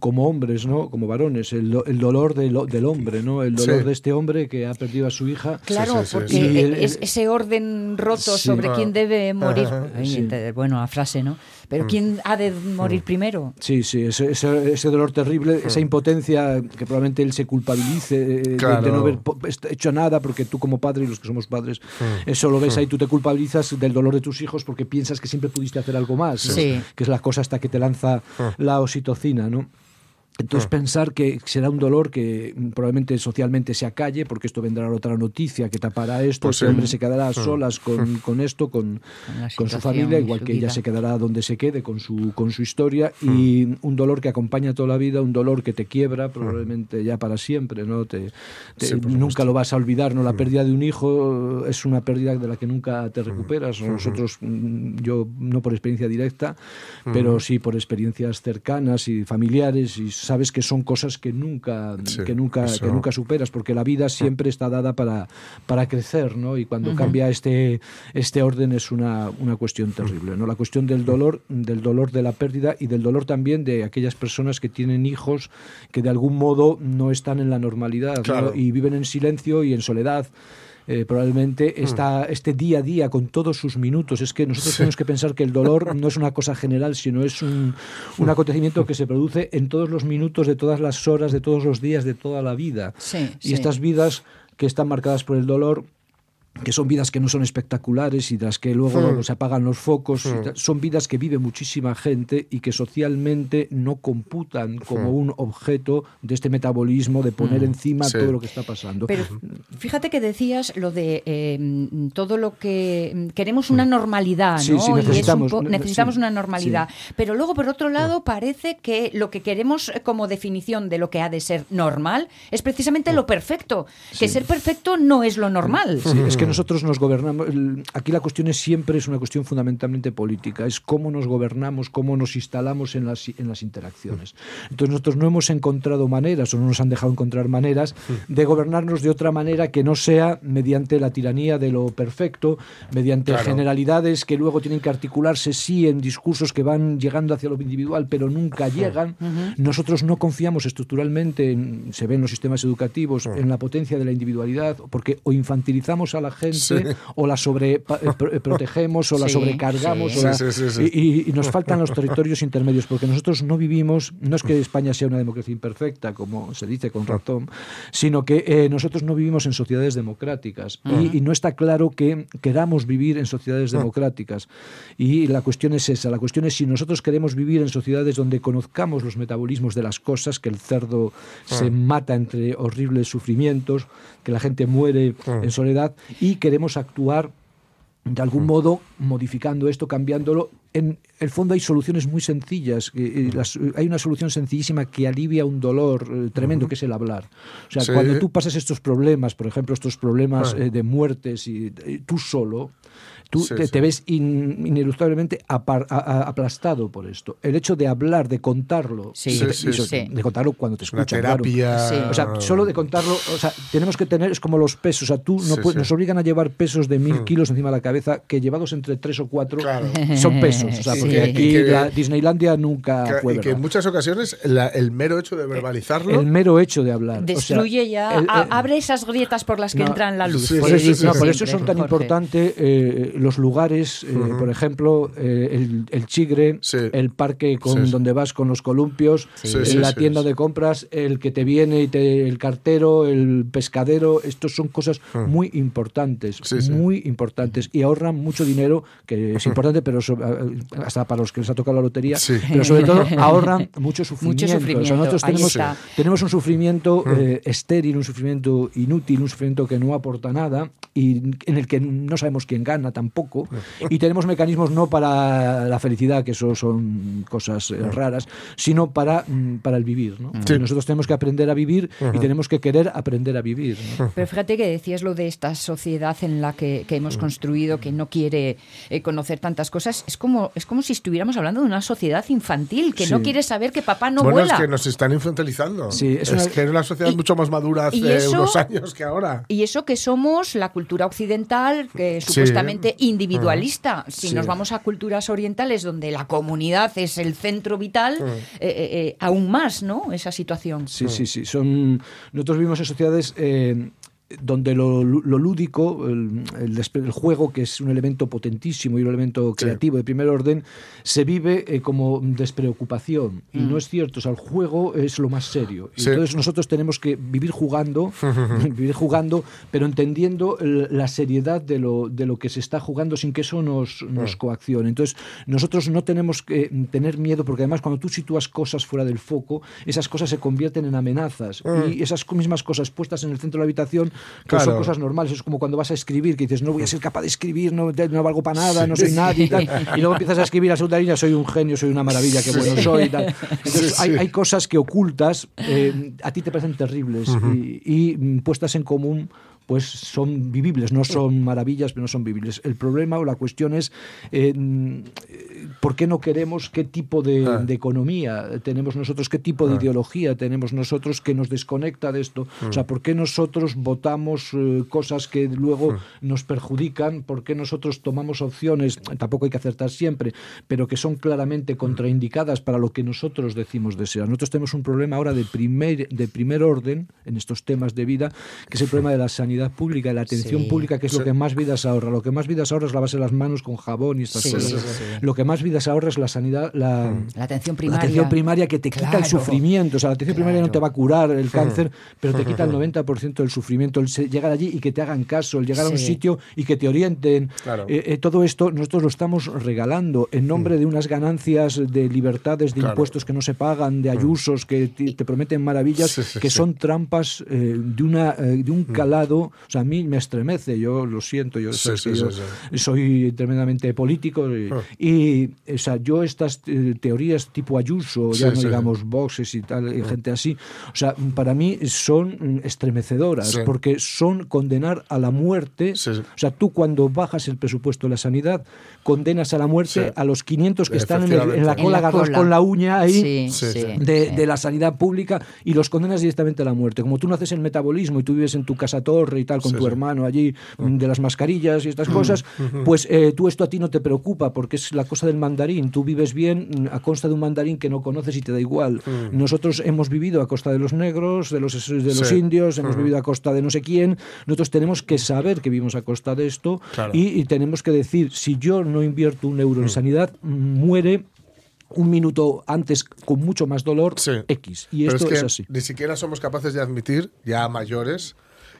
como hombres, ¿no? como varones, el, el dolor del, del hombre, ¿no? el dolor Sí. de este hombre que ha perdido a su hija. Claro, Sí, sí, sí, porque. Y el- es ese orden roto Sí. sobre Ah. quién debe morir. Ay, bueno, la frase, ¿no? Mm. Pero ¿quién ha de morir primero? Sí, sí, ese, ese, ese dolor terrible, esa impotencia que probablemente él se culpabilice eh, de- de, Claro. no haber hecho nada, porque tú como padre y los que somos padres, eso lo ves ahí, tú te culpabilizas del dolor de tus hijos porque piensas que siempre pudiste hacer algo más, ¿no? Que es la cosa hasta que te lanza la oxitocina, ¿no? Entonces pensar que será un dolor que mm, probablemente socialmente se acalle, porque esto vendrá otra noticia que tapará esto, Pues este sí. hombre se quedará a solas con, con esto, con, Con su familia, igual su que ella se quedará donde se quede con su, con su historia, y un dolor que acompaña toda la vida, un dolor que te quiebra probablemente ya para siempre, ¿no? Te, te- Sí, por supuesto. nunca lo vas a olvidar, ¿no? La pérdida de un hijo es una pérdida de la que nunca te recuperas. Nosotros, mm, yo no por experiencia directa, pero sí por experiencias cercanas y familiares, y sabes que son cosas que nunca, Sí, que nunca, eso. que nunca superas, porque la vida siempre está dada para, para crecer, ¿no? Y cuando cambia este, este orden es una, una cuestión terrible, ¿no? La cuestión del dolor, del dolor de la pérdida y del dolor también de aquellas personas que tienen hijos que de algún modo no están en la normalidad y viven en silencio y en soledad. Eh, probablemente Mm. está este día a día con todos sus minutos. Es que nosotros tenemos que pensar que el dolor no es una cosa general, sino es un, un acontecimiento que se produce en todos los minutos, de todas las horas, de todos los días, de toda la vida. Sí, y sí. estas vidas que están marcadas por el dolor que son vidas que no son espectaculares y de las que luego Hmm. se apagan los focos, tal, son vidas que vive muchísima gente y que socialmente no computan como Hmm. un objeto de este metabolismo de poner encima Sí. todo lo que está pasando. Pero fíjate que decías lo de eh, todo lo que mm, queremos una normalidad, Sí, ¿no? sí, Y es un necesitamos- po- ne- necesitamos sí, una normalidad. Pero luego, por otro lado, parece que lo que queremos eh, como definición de lo que ha de ser normal es precisamente lo perfecto. Que ser perfecto no es lo normal. Sí, es que nosotros nos gobernamos. Aquí la cuestión es siempre es una cuestión fundamentalmente política. Es cómo nos gobernamos, cómo nos instalamos en las, en las interacciones. Entonces nosotros no hemos encontrado maneras o no nos han dejado encontrar maneras de gobernarnos de otra manera que no sea mediante la tiranía de lo perfecto, mediante generalidades que luego tienen que articularse sí en discursos que van llegando hacia lo individual, pero nunca llegan. Nosotros no confiamos estructuralmente, en, se ven los sistemas educativos, en la potencia de la individualidad, porque o infantilizamos a la gente o la sobreprotegemos o la sobrecargamos y, nos faltan los territorios intermedios, porque nosotros no vivimos, no es que España sea una democracia imperfecta, como se dice con razón, sino que eh, nosotros no vivimos en sociedades democráticas. Y, no está claro que queramos vivir en sociedades democráticas. Y la cuestión es esa, la cuestión es si nosotros queremos vivir en sociedades donde conozcamos los metabolismos de las cosas, que el cerdo se mata entre horribles sufrimientos, que la gente muere en soledad y queremos actuar de algún modo modificando esto, cambiándolo. En el fondo hay soluciones muy sencillas. hay una solución sencillísima que alivia un dolor eh, tremendo, que es el hablar. O sea, cuando tú pasas estos problemas, por ejemplo, estos problemas eh, de muertes, y tú solo, Tú te, ves ineluctablemente aplastado por esto. El hecho de hablar, de contarlo, de, contarlo cuando te escuchan. terapia. O sea, solo de contarlo, o sea, tenemos que tener, es como los pesos. O sea, tú no puedes, nos obligan a llevar pesos de mil hmm. kilos encima de la cabeza que llevados entre tres o cuatro son pesos. O sea, porque aquí la Disneylandia nunca fue. Y que en muchas ocasiones el mero hecho de verbalizarlo. El mero hecho de hablar. Destruye ya, abre esas grietas por las que entra en la luz. Por, eso, por eso son tan importantes eh, los lugares, eh, por ejemplo, eh, el, Chigre, el parque con, donde vas con los columpios, la tienda de compras, el que te viene y te, el cartero, el pescadero, estos son cosas muy importantes, muy importantes y ahorran mucho dinero, que es importante, pero hasta para los que les ha tocado la lotería, pero sobre todo ahorran mucho sufrimiento. nosotros tenemos, tenemos un sufrimiento eh, estéril, un sufrimiento inútil, un sufrimiento que no aporta nada y en el que no sabemos quién gana tampoco poco, y tenemos mecanismos no para la felicidad, que eso son cosas eh, raras, sino para, mm, para el vivir. ¿no? Nosotros tenemos que aprender a vivir y tenemos que querer aprender a vivir. Pero fíjate que decías lo de esta sociedad en la que, que hemos construido, que no quiere eh, conocer tantas cosas, es como, es como si estuviéramos hablando de una sociedad infantil, que no quiere saber que papá no bueno, vuela. es que nos están infantilizando. Sí, es, que era una sociedad mucho más madura hace unos años que ahora. Y eso que somos la cultura occidental, que supuestamente individualista. Si nos vamos a culturas orientales donde la comunidad es el centro vital, eh, eh, eh, aún más, ¿no? Esa situación. Sí, sí, sí. Son, nosotros vivimos en sociedades donde lo, lúdico, el, el, juego, que es un elemento potentísimo y un elemento creativo de primer orden, se vive eh, como despreocupación. Y no mm. es cierto, o sea, el juego es lo más serio. Entonces nosotros tenemos que vivir jugando, vivir jugando, pero entendiendo la seriedad de lo, de lo que se está jugando sin que eso nos, nos coaccione. Entonces nosotros no tenemos que tener miedo, porque además cuando tú sitúas cosas fuera del foco, esas cosas se convierten en amenazas. Mm. Y esas mismas cosas puestas en el centro de la habitación pues son cosas normales. Es como cuando vas a escribir, que dices, no voy a ser capaz de escribir, no, no valgo para nada, no soy nadie y tal. Y luego empiezas a escribir a segunda línea, soy un genio, soy una maravilla, qué bueno soy y tal. Entonces, hay, hay, cosas que ocultas, eh, a ti te parecen terribles y, y puestas en común pues son vivibles, no son maravillas, pero no son vivibles. El problema o la cuestión es eh, por qué no queremos qué tipo de, ah. economía tenemos nosotros, qué tipo de ah. ideología tenemos nosotros que nos desconecta de esto. O sea, mm. por qué nosotros votamos eh, cosas que luego mm. nos perjudican, por qué nosotros tomamos opciones, tampoco hay que acertar siempre, pero que son claramente contraindicadas para lo que nosotros decimos desear. Nosotros tenemos un problema ahora de primer, de primer orden en estos temas de vida, que es el problema de la sanidad pública la atención pública, que es lo que más vidas ahorra. Lo que más vidas ahorra es lavarse las manos con jabón y estas cosas. Lo que más vidas ahorra es la sanidad, la, mm. atención primaria. La atención primaria que te quita el sufrimiento. O sea, la atención primaria no te va a curar el cáncer, pero te quita el 90% del sufrimiento. El llegar allí y que te hagan caso, el llegar a un sitio y que te orienten. Eh, eh, todo esto nosotros lo estamos regalando en nombre mm. de unas ganancias de libertades, de impuestos que no se pagan, de mm. ayusos que te, prometen maravillas, que son trampas eh, de, una, de un calado o sea, a mí me estremece, yo lo siento, yo, Sí, sí, soy tremendamente político y, Ah. y, o sea, yo estas eh, teorías tipo Ayuso, ya no sí. digamos boxes y tal, y gente así, o sea, para mí son mm, estremecedoras Sí. porque son condenar a la muerte, Sí, sí. o sea, tú cuando bajas el presupuesto de la sanidad, condenas a la muerte Sí. a los 500 que están en, el- en la cola agarrados con la uña ahí de, sí. de la sanidad pública y los condenas directamente a la muerte. Como tú no haces el metabolismo y tú vives en tu casa torre y tal con Sí, tu sí. hermano allí mm, de las mascarillas y estas cosas, pues eh, tú esto a ti no te preocupa porque es la cosa del mandarín. Tú vives bien mm, a costa de un mandarín que no conoces y te da igual. Nosotros hemos vivido a costa de los negros, de los, de los Sí. indios, hemos vivido a costa de no sé quién. Nosotros tenemos que saber que vivimos a costa de esto Claro. y, y tenemos que decir, si yo no invierto un euro en sanidad, mm, muere un minuto antes con mucho más dolor Sí. X. Y Pero esto es, es, que así. Ni siquiera somos capaces de admitir, ya mayores,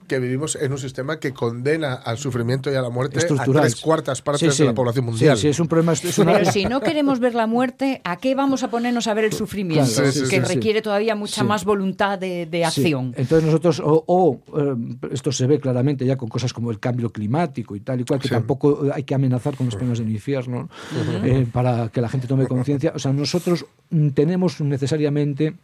que vivimos en un sistema que condena al sufrimiento y a la muerte a Estructural. tres cuartas partes Sí, sí. de la población mundial. Sí, sí, es un problema. Es una, Pero si no queremos ver la muerte, ¿a qué vamos a ponernos a ver el sufrimiento? Claro, sí, sí, que sí, sí. requiere todavía mucha Sí. más voluntad de, de Sí. acción. Entonces nosotros, o, o, eh, esto se ve claramente ya con cosas como el cambio climático y tal y cual, que Sí. tampoco hay que amenazar con los penas del infierno eh, para que la gente tome conciencia. O sea, nosotros tenemos necesariamente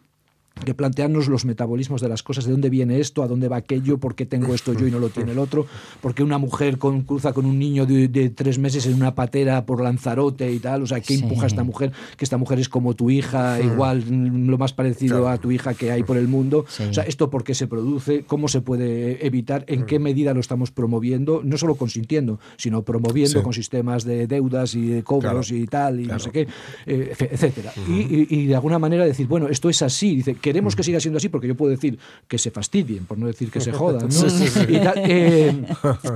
que plantearnos los metabolismos de las cosas, de dónde viene esto, a dónde va aquello, por qué tengo esto yo y no lo tiene el otro, porque una mujer con, cruza con un niño de, de tres meses en una patera por Lanzarote y tal, o sea, ¿qué Sí. empuja a esta mujer? Que esta mujer es como tu hija, igual mm, lo más parecido Claro. a tu hija que hay por el mundo. Sí. O sea, esto por qué se produce, cómo se puede evitar, en qué medida lo estamos promoviendo, no solo consintiendo, sino promoviendo Sí. con sistemas de deudas y de cobros Claro. y tal, y Claro. no sé qué, eh, etcétera. y, y- y de alguna manera decir, bueno, esto es así, dice, queremos que siga siendo así, porque yo puedo decir que se fastidien, por no decir que se jodan, ¿no? Sí, sí, sí. Y tal, eh,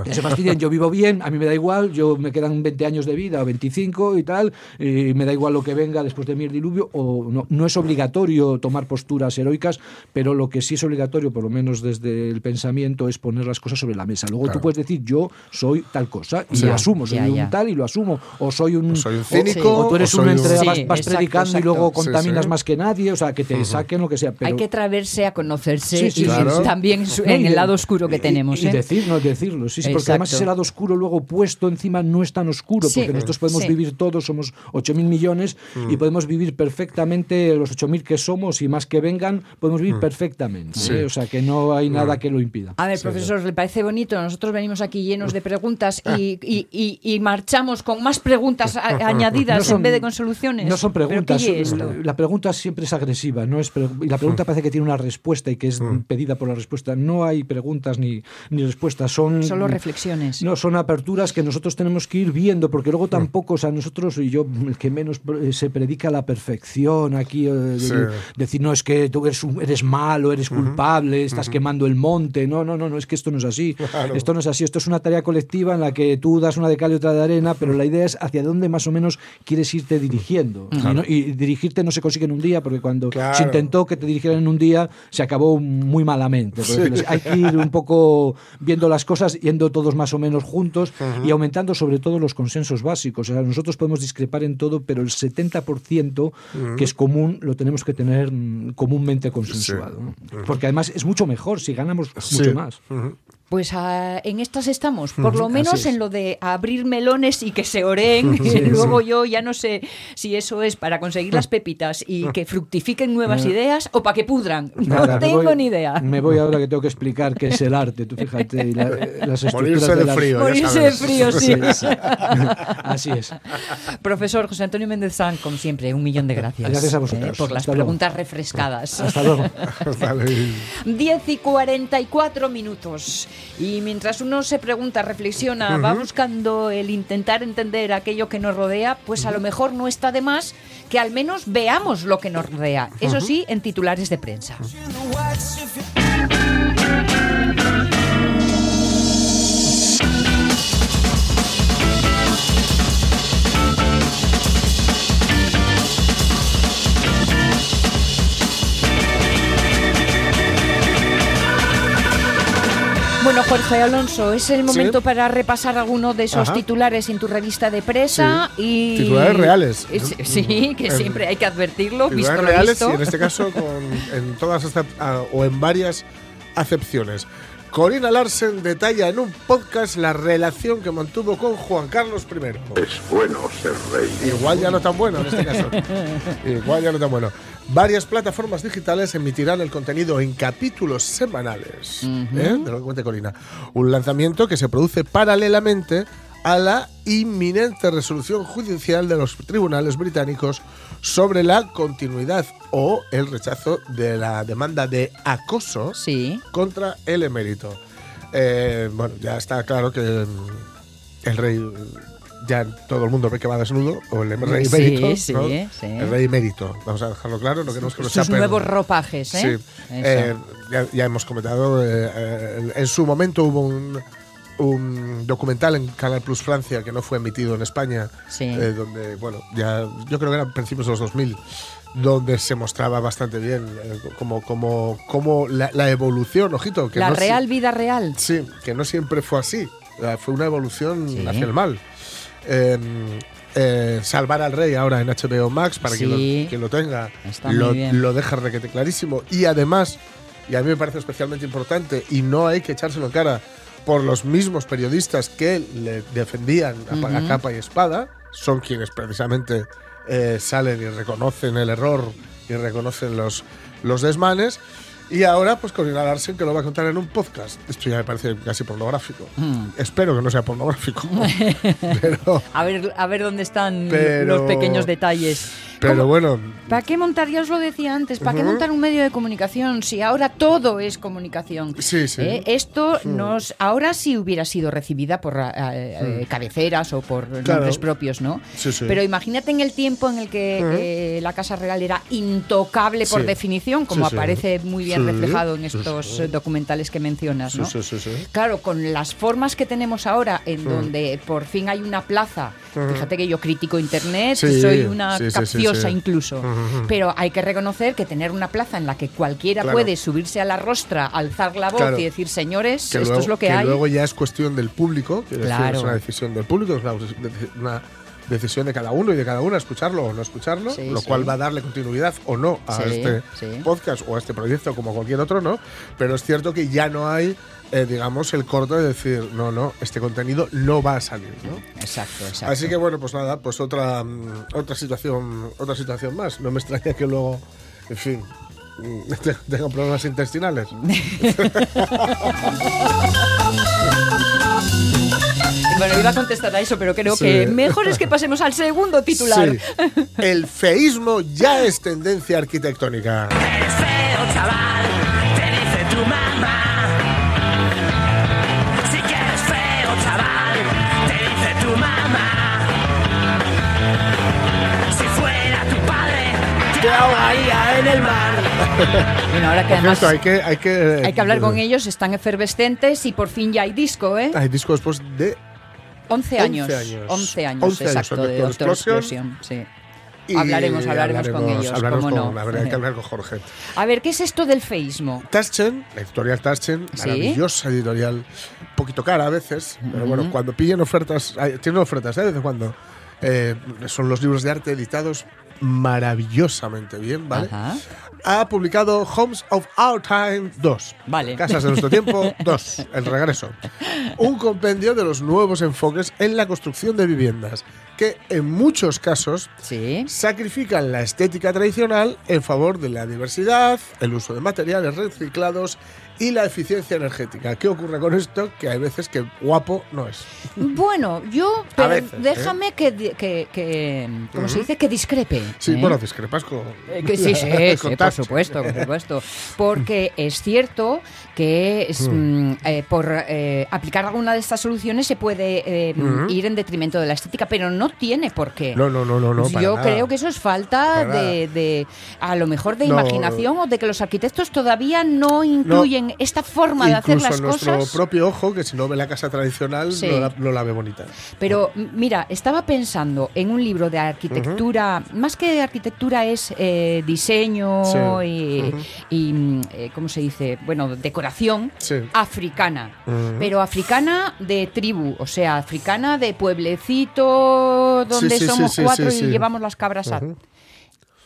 que se fastidien, yo vivo bien, a mí me da igual, yo me quedan 20 años de vida o 25 y tal, y me da igual lo que venga después de mi diluvio, o no, no es obligatorio tomar posturas heroicas, pero lo que sí es obligatorio, por lo menos desde el pensamiento, es poner las cosas sobre la mesa. Luego tú puedes decir, yo soy tal cosa, y Sí. lo asumo, soy Ya, un ya. tal y lo asumo, o soy un, O soy un o- cínico, o, tú eres o un un- vas, vas exacto, predicando y luego contaminas sí. más que nadie, o sea, que te saquen lo que sea. Pero, Hay que atreverse a conocerse Sí, sí, y también en y el lado oscuro que y- tenemos. Y, ¿eh? decirlo, decirlo, sí, sí, porque además ese lado oscuro luego puesto encima no es tan oscuro, Sí, porque nosotros podemos sí. vivir todos, somos 8.000 millones Mm. y podemos vivir perfectamente los 8.000 que somos y más que vengan, podemos vivir perfectamente. Mm. Sí. ¿eh? O sea, que no hay nada que lo impida. A ver, profesor, ¿le parece bonito? Nosotros venimos aquí llenos de preguntas Ah. y, y- y- y marchamos con más preguntas añadidas No son- en vez de con soluciones. No son ¿Pero preguntas. La pregunta siempre es agresiva. No es y la pregunta parece que tiene una respuesta y que es pedida por la respuesta. No hay preguntas ni, ni respuestas. Son Solo reflexiones. No, son aperturas que nosotros tenemos que ir viendo, porque luego tampoco, o sea, nosotros y yo, el que menos eh, se predica la perfección aquí, eh, de- Sí. decir, no, es que tú eres, un- eres malo, eres culpable, estás quemando el monte. No, no, no, no, es que esto no es así. Claro. Esto no es así. Esto es una tarea colectiva en la que tú das una de cal y otra de arena, pero la idea es hacia dónde más o menos quieres irte dirigiendo. Y, no- y dirigirte no se consigue en un día, porque cuando Claro. se intentó que te dirigieran en un día, se acabó muy malamente. así. Hay que ir un poco viendo las cosas, yendo todos más o menos juntos y aumentando sobre todo los consensos básicos. O sea, nosotros podemos discrepar en todo, pero el 70% que es común lo tenemos que tener mm, comúnmente consensuado. ¿no? Porque además es mucho mejor si ganamos mucho Sí. más. Pues ah, en estas estamos, por lo menos es. en lo de abrir melones y que se oreen. y luego yo ya no sé si eso es para conseguir las pepitas y que fructifiquen nuevas ideas o para que pudran. No Nada, tengo voy- ni idea. Me voy ahora que tengo que explicar qué es el arte, tú fíjate, y la- las estructuras Morirse de frío. ya Morirse de frío, sí. Así es. Profesor José Antonio Méndez San, como siempre, un millón de gracias. Gracias a vosotros. eh, por las Hasta luego. preguntas refrescadas. Hasta luego. Vale. 10 y 44 minutos. Y mientras uno se pregunta, reflexiona, va buscando el intentar entender aquello que nos rodea, pues a lo mejor no está de más que al menos veamos lo que nos rodea. Eso sí, en titulares de prensa. Bueno, Jorge Alonso, es el momento Sí. para repasar alguno de esos Ajá. titulares en tu revista de presa y Titulares reales. Es- Sí, que En- siempre hay que advertirlo, visto Titulares lo reales visto. y en este caso con, en todas estas, o en varias acepciones. Corina Larsen detalla en un podcast la relación que mantuvo con Juan Carlos I. Es bueno ser rey. Igual ya no tan bueno en este caso. Igual ya no tan bueno. Varias plataformas digitales emitirán el contenido en capítulos semanales ¿eh? de lo que cuente Corina. Un lanzamiento que se produce paralelamente a la inminente resolución judicial de los tribunales británicos sobre la continuidad o el rechazo de la demanda de acoso Sí. contra el emérito. Eh, bueno, ya está claro que el rey ya todo el mundo ve que va desnudo, o el rey Sí, emérito, sí, ¿no? sí. el rey emérito, vamos a dejarlo claro, no queremos que nos Sus nuevos ropajes, ¿eh? Eh, ya, ya hemos comentado, eh, eh, en su momento hubo un, un documental en Canal Plus Francia que no fue emitido en España, Sí. eh, donde, bueno, ya yo creo que eran principios de los 2000, donde se mostraba bastante bien eh, como, como, como la, la evolución, ojito, que la no si- real vida real. Sí, que no siempre fue así. Fue una evolución Sí. hacia el mal. Eh, eh, salvar al rey ahora en HBO Max para Sí. lo, tenga. Está lo, deja requete clarísimo. Y además y a mí me parece especialmente importante y no hay que echárselo en cara por los mismos periodistas que le defendían a, pa- a capa y espada son quienes precisamente eh, salen y reconocen el error y reconocen los, los desmanes y ahora pues Corina Larsen que lo va a contar en un podcast esto ya me parece casi pornográfico Mm. espero que no sea pornográfico pero A ver, a ver dónde están Pero- los pequeños detalles. Pero ¿Cómo- bueno ¿Para qué montar? Ya os lo decía antes, ¿para qué montar un medio de comunicación si ahora todo es comunicación? Sí, sí. Eh, Esto nos. Ahora sí hubiera sido recibida por eh, eh, cabeceras o por nombres propios, ¿no? Sí, sí. Pero imagínate en el tiempo en el que eh, la Casa Real era intocable por definición, como aparece muy bien reflejado en estos documentales que mencionas, ¿no? sí, sí, sí. Claro, con las formas que tenemos ahora, en donde por fin hay una plaza, fíjate que yo critico Internet, soy una sí, sí, incluso, pero hay que reconocer que tener una plaza en la que cualquiera Claro. puede subirse a la rostra, alzar la voz Claro. y decir, señores, que esto luego, es lo que, hay. luego ya es cuestión del público, decir, Claro. es una decisión del público, es una, una decisión de cada uno y de cada una escucharlo o no escucharlo, Sí, lo sí. cual va a darle continuidad o no a Sí, este podcast o a este proyecto como cualquier otro, ¿no? Pero es cierto que ya no hay, eh, digamos, el corto de decir, no, no, este contenido no va a salir, ¿no? Exacto, exacto. Así que bueno, pues nada, pues otra mm, otra situación, otra situación más. No me extraña que luego, en fin, tengan problemas intestinales. Bueno, iba a contestar a eso, pero creo Sí. que mejor es que pasemos al segundo titular. Sí. El feísmo ya es tendencia arquitectónica. Eres feo, chaval, te dice tu mamá. Sí que eres feo, chaval, te dice tu mamá. Si fuera tu padre, te ahogaría en el mar. Bueno, ahora que además cierto, hay que, hay que, hay que hablar con ellos, están efervescentes y por fin ya hay disco, ¿eh? Hay disco después de 11 años. 11 años. 11 años, 11 años exacto, son de Doctor Explosion. Sí. y Hablaremos, hablaremos con ellos, hablaremos cómo con- no. a ver, hay que hablar con Jorge. A ver, ¿qué es esto del feísmo? Taschen, la editorial Taschen, Sí. maravillosa editorial, un poquito cara a veces, pero bueno, cuando pillen ofertas, tienen ofertas ¿eh? de vez en cuando, eh, son los libros de arte editados maravillosamente bien, ¿vale? Ajá. Ha publicado Homes of Our Time 2. Vale. Casas de nuestro tiempo 2. El regreso. Un compendio de los nuevos enfoques en la construcción de viviendas, que en muchos casos Sí. sacrifican la estética tradicional en favor de la diversidad, el uso de materiales reciclados y la eficiencia energética. ¿Qué ocurre con esto? Que hay veces que guapo no es. Bueno, yo, pero veces, ¿eh? déjame que, que, que ¿cómo se dice? Que discrepe. Sí, ¿eh? bueno, discrepas con. Eh, que sí, sí, con sí, por supuesto, por supuesto. Porque es cierto que es, mm, eh, por aplicar alguna de estas soluciones se puede Ujú. ir en detrimento de la estética, pero no tiene por qué. No, no, no, no, Yo nada. creo que eso es falta de, de, a lo mejor, de No. imaginación o de que los arquitectos todavía no incluyen esta forma de hacer Incluso las nuestro cosas. propio ojo, que si no ve la casa tradicional, Sí. no, la, no la ve bonita. Pero mira, estaba pensando en un libro de arquitectura, más que arquitectura es eh, diseño Sí. y, mm, eh, ¿cómo se dice? Bueno, decoración Sí. africana, pero africana de tribu, o sea, africana de pueblecito donde somos cuatro y llevamos las cabras a...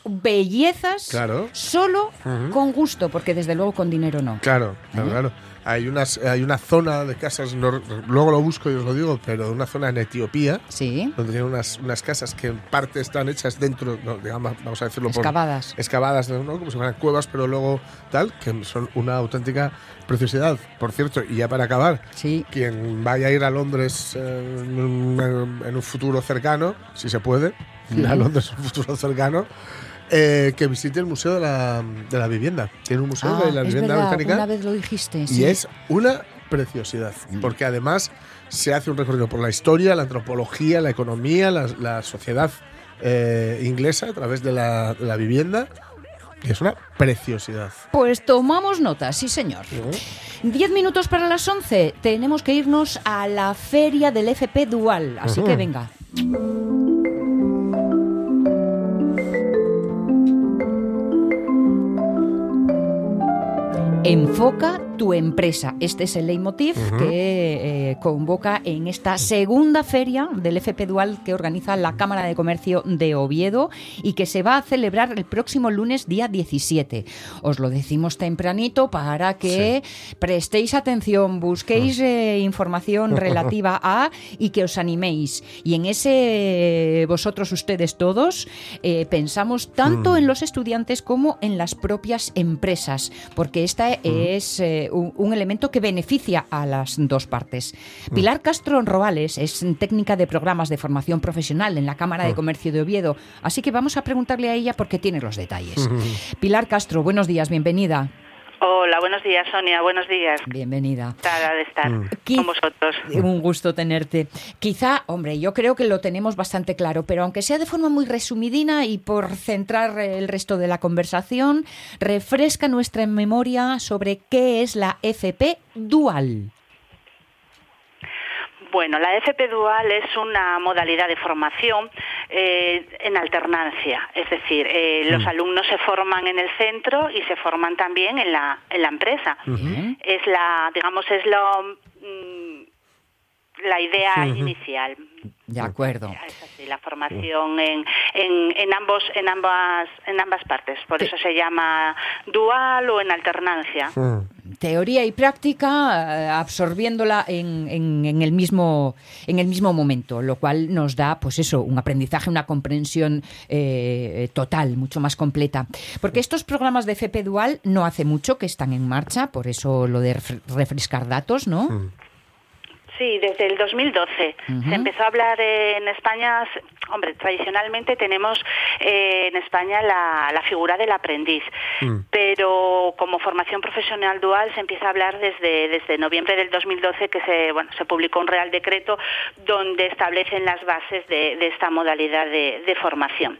Bellezas Claro. solo Ujú. con gusto, porque desde luego con dinero no. Claro, claro, claro. hay, unas, hay una zona de casas, no- luego lo busco y os lo digo, pero una zona en Etiopía, Sí. donde tienen unas, unas casas que en parte están hechas dentro, no, digamos, vamos a decirlo por- Excavadas. excavadas, ¿no? como si fueran cuevas, pero luego tal, que son una auténtica preciosidad. Por cierto, y ya para acabar, Sí. quien vaya a ir a Londres eh, en, un, en un futuro cercano, si se puede, ir a Londres en un futuro cercano, eh, que visite el Museo de la, de la Vivienda. Tiene un museo Ah, de la es vivienda verdad, británica una vez lo dijiste. y sí. es una preciosidad, porque además se hace un recorrido por la historia, la antropología, la economía, la, la sociedad eh, inglesa a través de la, de la vivienda. Y es una preciosidad. Pues tomamos nota, sí señor. Diez minutos para las once. Tenemos que irnos a la feria del FP Dual. Así que venga. Enfoca tu empresa. Este es el leitmotiv que eh, convoca en esta segunda feria del FP Dual que organiza la Cámara de Comercio de Oviedo y que se va a celebrar el próximo lunes día 17. Os lo decimos tempranito para que prestéis atención, busquéis eh, información relativa a y que os animéis. Y en ese eh, vosotros, ustedes todos, pensamos tanto en los estudiantes como en las propias empresas, porque esta es eh, un, un elemento que beneficia a las dos partes. Pilar Castro Robales es técnica de programas de formación profesional en la Cámara de Comercio de Oviedo, así que vamos a preguntarle a ella porque tiene los detalles. Pilar Castro, buenos días, bienvenida. Hola, buenos días, Sonia. Buenos días. Bienvenida. Encantada de estar Qui- con vosotros. Un gusto tenerte. Quizá, hombre, yo creo que lo tenemos bastante claro, pero aunque sea de forma muy resumidina y por centrar el resto de la conversación, refresca nuestra memoria sobre qué es la FP Dual. Bueno, la FP Dual es una modalidad de formación eh, en alternancia, es decir, eh, los alumnos se forman en el centro y se forman también en la, en la empresa. Es la, digamos, es lo, mm, la idea inicial. De acuerdo. Es así, la formación en, en, en ambos en ambas en ambas partes, por eso se llama dual o en alternancia. Teoría y práctica eh, absorbiéndola en, el mismo en el mismo momento, lo cual nos da, pues eso, un aprendizaje, una comprensión eh, total, mucho más completa. Porque estos programas de FP Dual no hace mucho que están en marcha, por eso lo de ref- refrescar datos, ¿no? Sí, desde el 2012 se empezó a hablar eh, en España. Hombre, tradicionalmente tenemos eh, en España la, la figura del aprendiz, pero como formación profesional dual se empieza a hablar desde, desde noviembre del 2012 que se, bueno, se publicó un Real Decreto donde establecen las bases de, de esta modalidad de, de formación.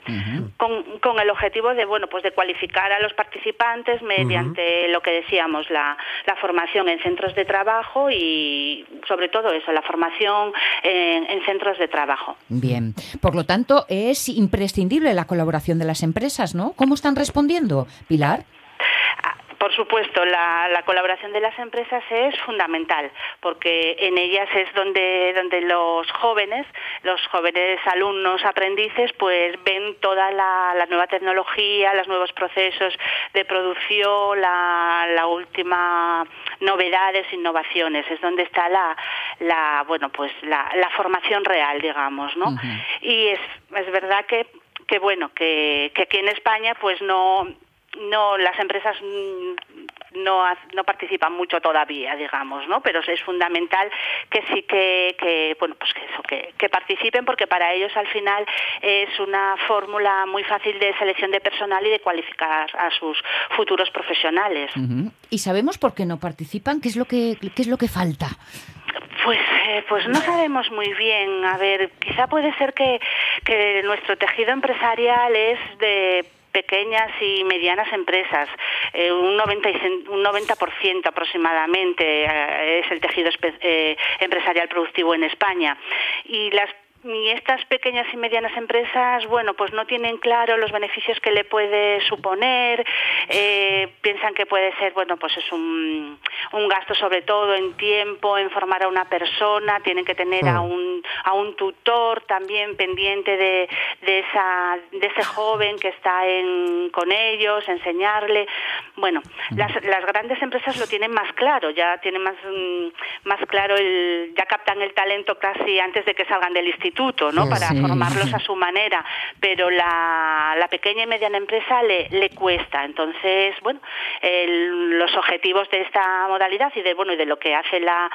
Con, con el objetivo de bueno pues de cualificar a los participantes mediante lo que decíamos la, la formación en centros de trabajo y sobre todo eso la formación en, en centros de trabajo Bien. Por lo tanto, es imprescindible la colaboración de las empresas, ¿no? ¿Cómo están respondiendo, Pilar? Por supuesto, la, la colaboración de las empresas es fundamental, porque en ellas es donde, donde los jóvenes, los jóvenes alumnos, aprendices, pues ven toda la, la nueva tecnología, los nuevos procesos de producción, la, la última novedades, innovaciones. Es donde está la, la bueno, pues la, la formación real, digamos, ¿no? Y es, es verdad que, que bueno, que, que aquí en España, pues no no las empresas mm, no no participan mucho todavía digamos no pero es fundamental que sí que, que bueno pues que eso que, que participen porque para ellos al final es una fórmula muy fácil de selección de personal y de cualificar a sus futuros profesionales. ¿Y sabemos por qué no participan? ¿Qué es lo que, qué es lo que falta? Pues, eh, pues no sabemos muy bien. A ver, quizá puede ser que, que nuestro tejido empresarial es de pequeñas y medianas empresas. Eh, un 90, y cen- un 90% aproximadamente eh, es el tejido eh, empresarial productivo en España. Y las y estas pequeñas y medianas empresas, bueno, pues no tienen claro los beneficios que le puede suponer, eh, piensan que puede ser, bueno, pues es un, un gasto sobre todo en tiempo, en formar a una persona, tienen que tener a, un, a un tutor también pendiente de, de, esa, de ese joven que está en, con ellos, enseñarle. Bueno, las, las grandes empresas lo tienen más claro, ya tienen más, mm, más claro, el, ya captan el talento casi antes de que salgan del instituto, ¿no? Para Sí. formarlos a su manera, pero la, la pequeña y mediana empresa le, le cuesta. Entonces, bueno, el- los objetivos de esta modalidad y de, bueno, y de lo que hace la,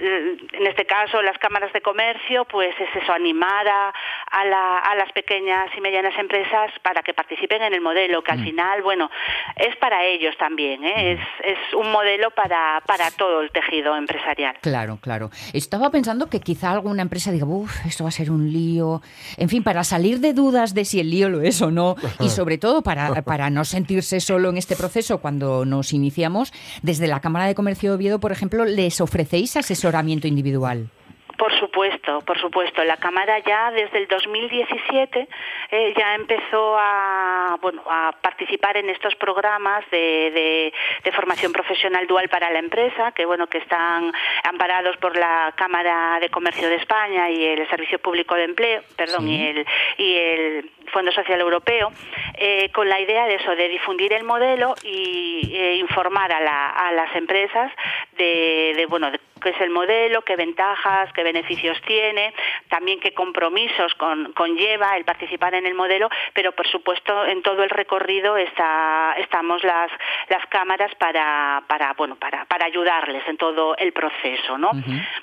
en este caso las cámaras de comercio, pues es eso, animar a, a, la- a las pequeñas y medianas empresas para que participen en el modelo, que al final, bueno, es para ellos también, ¿eh? es, es un modelo para, para todo el tejido empresarial. Claro, claro. Estaba pensando que quizá alguna empresa diga, uff, esto va a ser un lío. En fin, para salir de dudas de si el lío lo es o no, y sobre todo para, para no sentirse solo en este proceso cuando nos iniciamos, desde la Cámara de Comercio de Oviedo, por ejemplo, les ofrecéis asesoramiento individual. Por supuesto, por supuesto. La Cámara ya desde el 2017 eh, ya empezó a, bueno, a participar en estos programas de, de- de formación profesional dual para la empresa, que bueno que están amparados por la Cámara de Comercio de España y el Servicio Público de Empleo, perdón, y el y el Fondo Social Europeo, eh, con la idea de eso, de difundir el modelo y eh, informar a, la- a las empresas de, de, bueno de qué es el modelo, qué ventajas, qué beneficios tiene, también qué compromisos con- conlleva el participar en el modelo, pero por supuesto en todo el recorrido está, estamos las, las cámaras para, para, bueno, para, para ayudarles en todo el proceso, ¿no?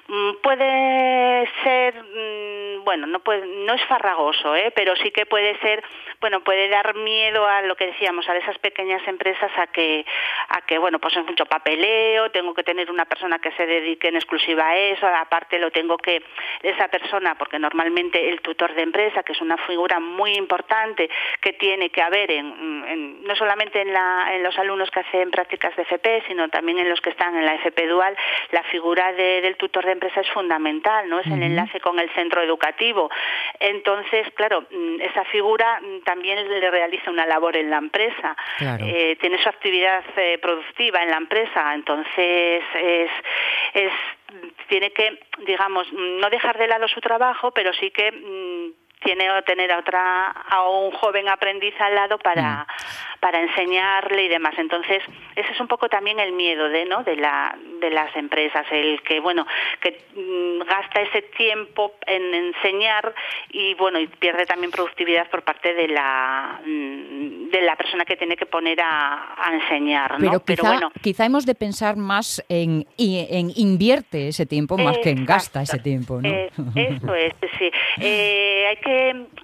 Mm, Puede ser, mm, bueno, no, puede, no es farragoso, ¿eh? pero sí que puede ser, bueno, puede dar miedo a lo que decíamos, a esas pequeñas empresas a que, a que bueno, pues es mucho papeleo, tengo que tener una persona que se dedique en exclusiva a eso, aparte lo tengo que, esa persona, porque normalmente el tutor de empresa, que es una figura muy importante que tiene que haber en, en- no solamente en, la, en los alumnos que hacen prácticas de FP, sino también en los que están en la FP dual, la figura de- del tutor de empresa es fundamental, ¿no? Es el enlace con el centro educativo. Entonces, claro, mm, esa figura mm, también le realiza una labor en la empresa. Claro. Eh, tiene su actividad eh, productiva en la empresa, entonces es, es tiene que, digamos, no dejar de lado su trabajo, pero sí que mm, tiene que tener a otra a un joven aprendiz al lado para para enseñarle y demás. Entonces, ese es un poco también el miedo de, ¿no? de la de las empresas, el que bueno, que mm, gasta ese tiempo en enseñar y bueno, y pierde también productividad por parte de la mm, de la persona que tiene que poner a, a enseñar, ¿no? Pero quizá, bueno, quizá hemos de pensar más en, en invierte ese tiempo más que en gasta ese tiempo, ¿no? Eh, eso es, sí. Eh, hay que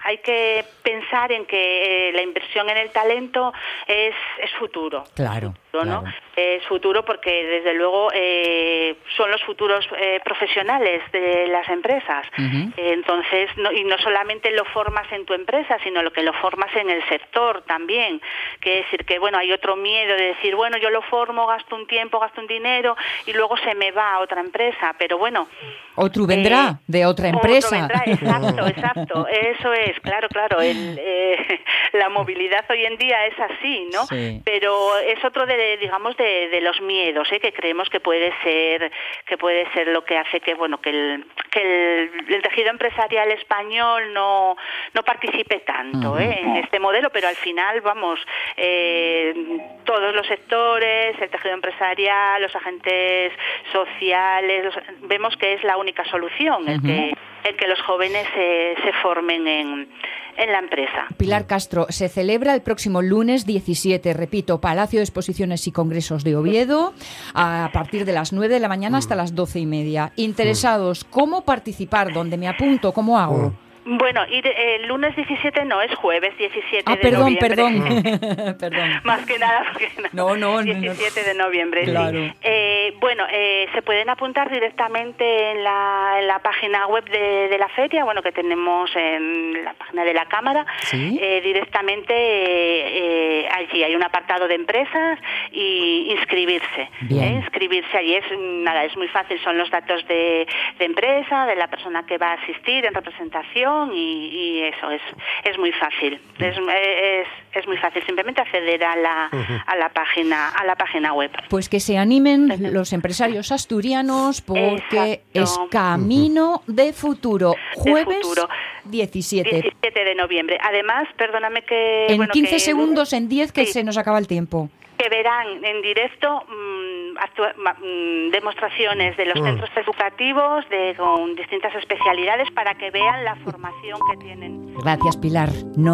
hay que pensar en que eh, la inversión en el talento es, futuro. Claro, ¿no? claro. Es futuro porque desde luego eh, son los futuros eh, profesionales de las empresas. Eh, Entonces, no, y no solamente lo formas en tu empresa, sino lo que lo formas en el sector también. Que es decir, que bueno, hay otro miedo de decir, bueno, yo lo formo, gasto un tiempo, gasto un dinero y luego se me va a otra empresa. Pero bueno, Otro vendrá eh, de otra otro empresa. vendrá, exacto, exacto. Eso es, claro, claro. el, eh, la movilidad hoy en día es así, ¿no? Sí. Pero es otro de, digamos, de, de los miedos, ¿eh? que creemos que puede ser, que puede ser lo que hace que, bueno, que el, que el, el tejido empresarial español no, no participe tanto, ¿eh? En este modelo, pero al final, vamos, eh, todos los sectores, el tejido empresarial, los agentes sociales, los- vemos que es la única solución, el que el que los jóvenes se, se formen en, en la empresa. Pilar Castro, se celebra el próximo lunes 17, repito, Palacio de Exposiciones y Congresos de Oviedo, a partir de las 9 de la mañana hasta las 12 y media. Interesados, ¿cómo participar? ¿Dónde me apunto? ¿Cómo hago? Bueno, y de- el lunes 17 no, es jueves 17 Ah, de perdón, noviembre. perdón. perdón. Más que nada porque No, no, no, no. 17 de noviembre, sí. Claro. Eh, bueno, eh, se pueden apuntar directamente en la, en la página web de, de la feria, bueno, que tenemos en la página de la Cámara. Sí. Eh, directamente eh, eh, allí hay un apartado de empresas y inscribirse. Bien. ¿eh? Inscribirse allí es nada, es muy fácil, son los datos de, de empresa, de la persona que va a asistir en representación y, y eso es es muy fácil. Es, es, es muy fácil simplemente acceder a la, a la página a la página web. Pues que se animen los empresarios asturianos porque Exacto. es camino de futuro. Jueves futuro. 17. 17 de noviembre. Además, perdóname que En bueno, 15 que- segundos, en 10, que Sí. se nos acaba el tiempo. Que verán en directo mm, mm, demostraciones de los Mm. centros educativos de con distintas especialidades para que vean la formación que tienen. Gracias, Pilar. No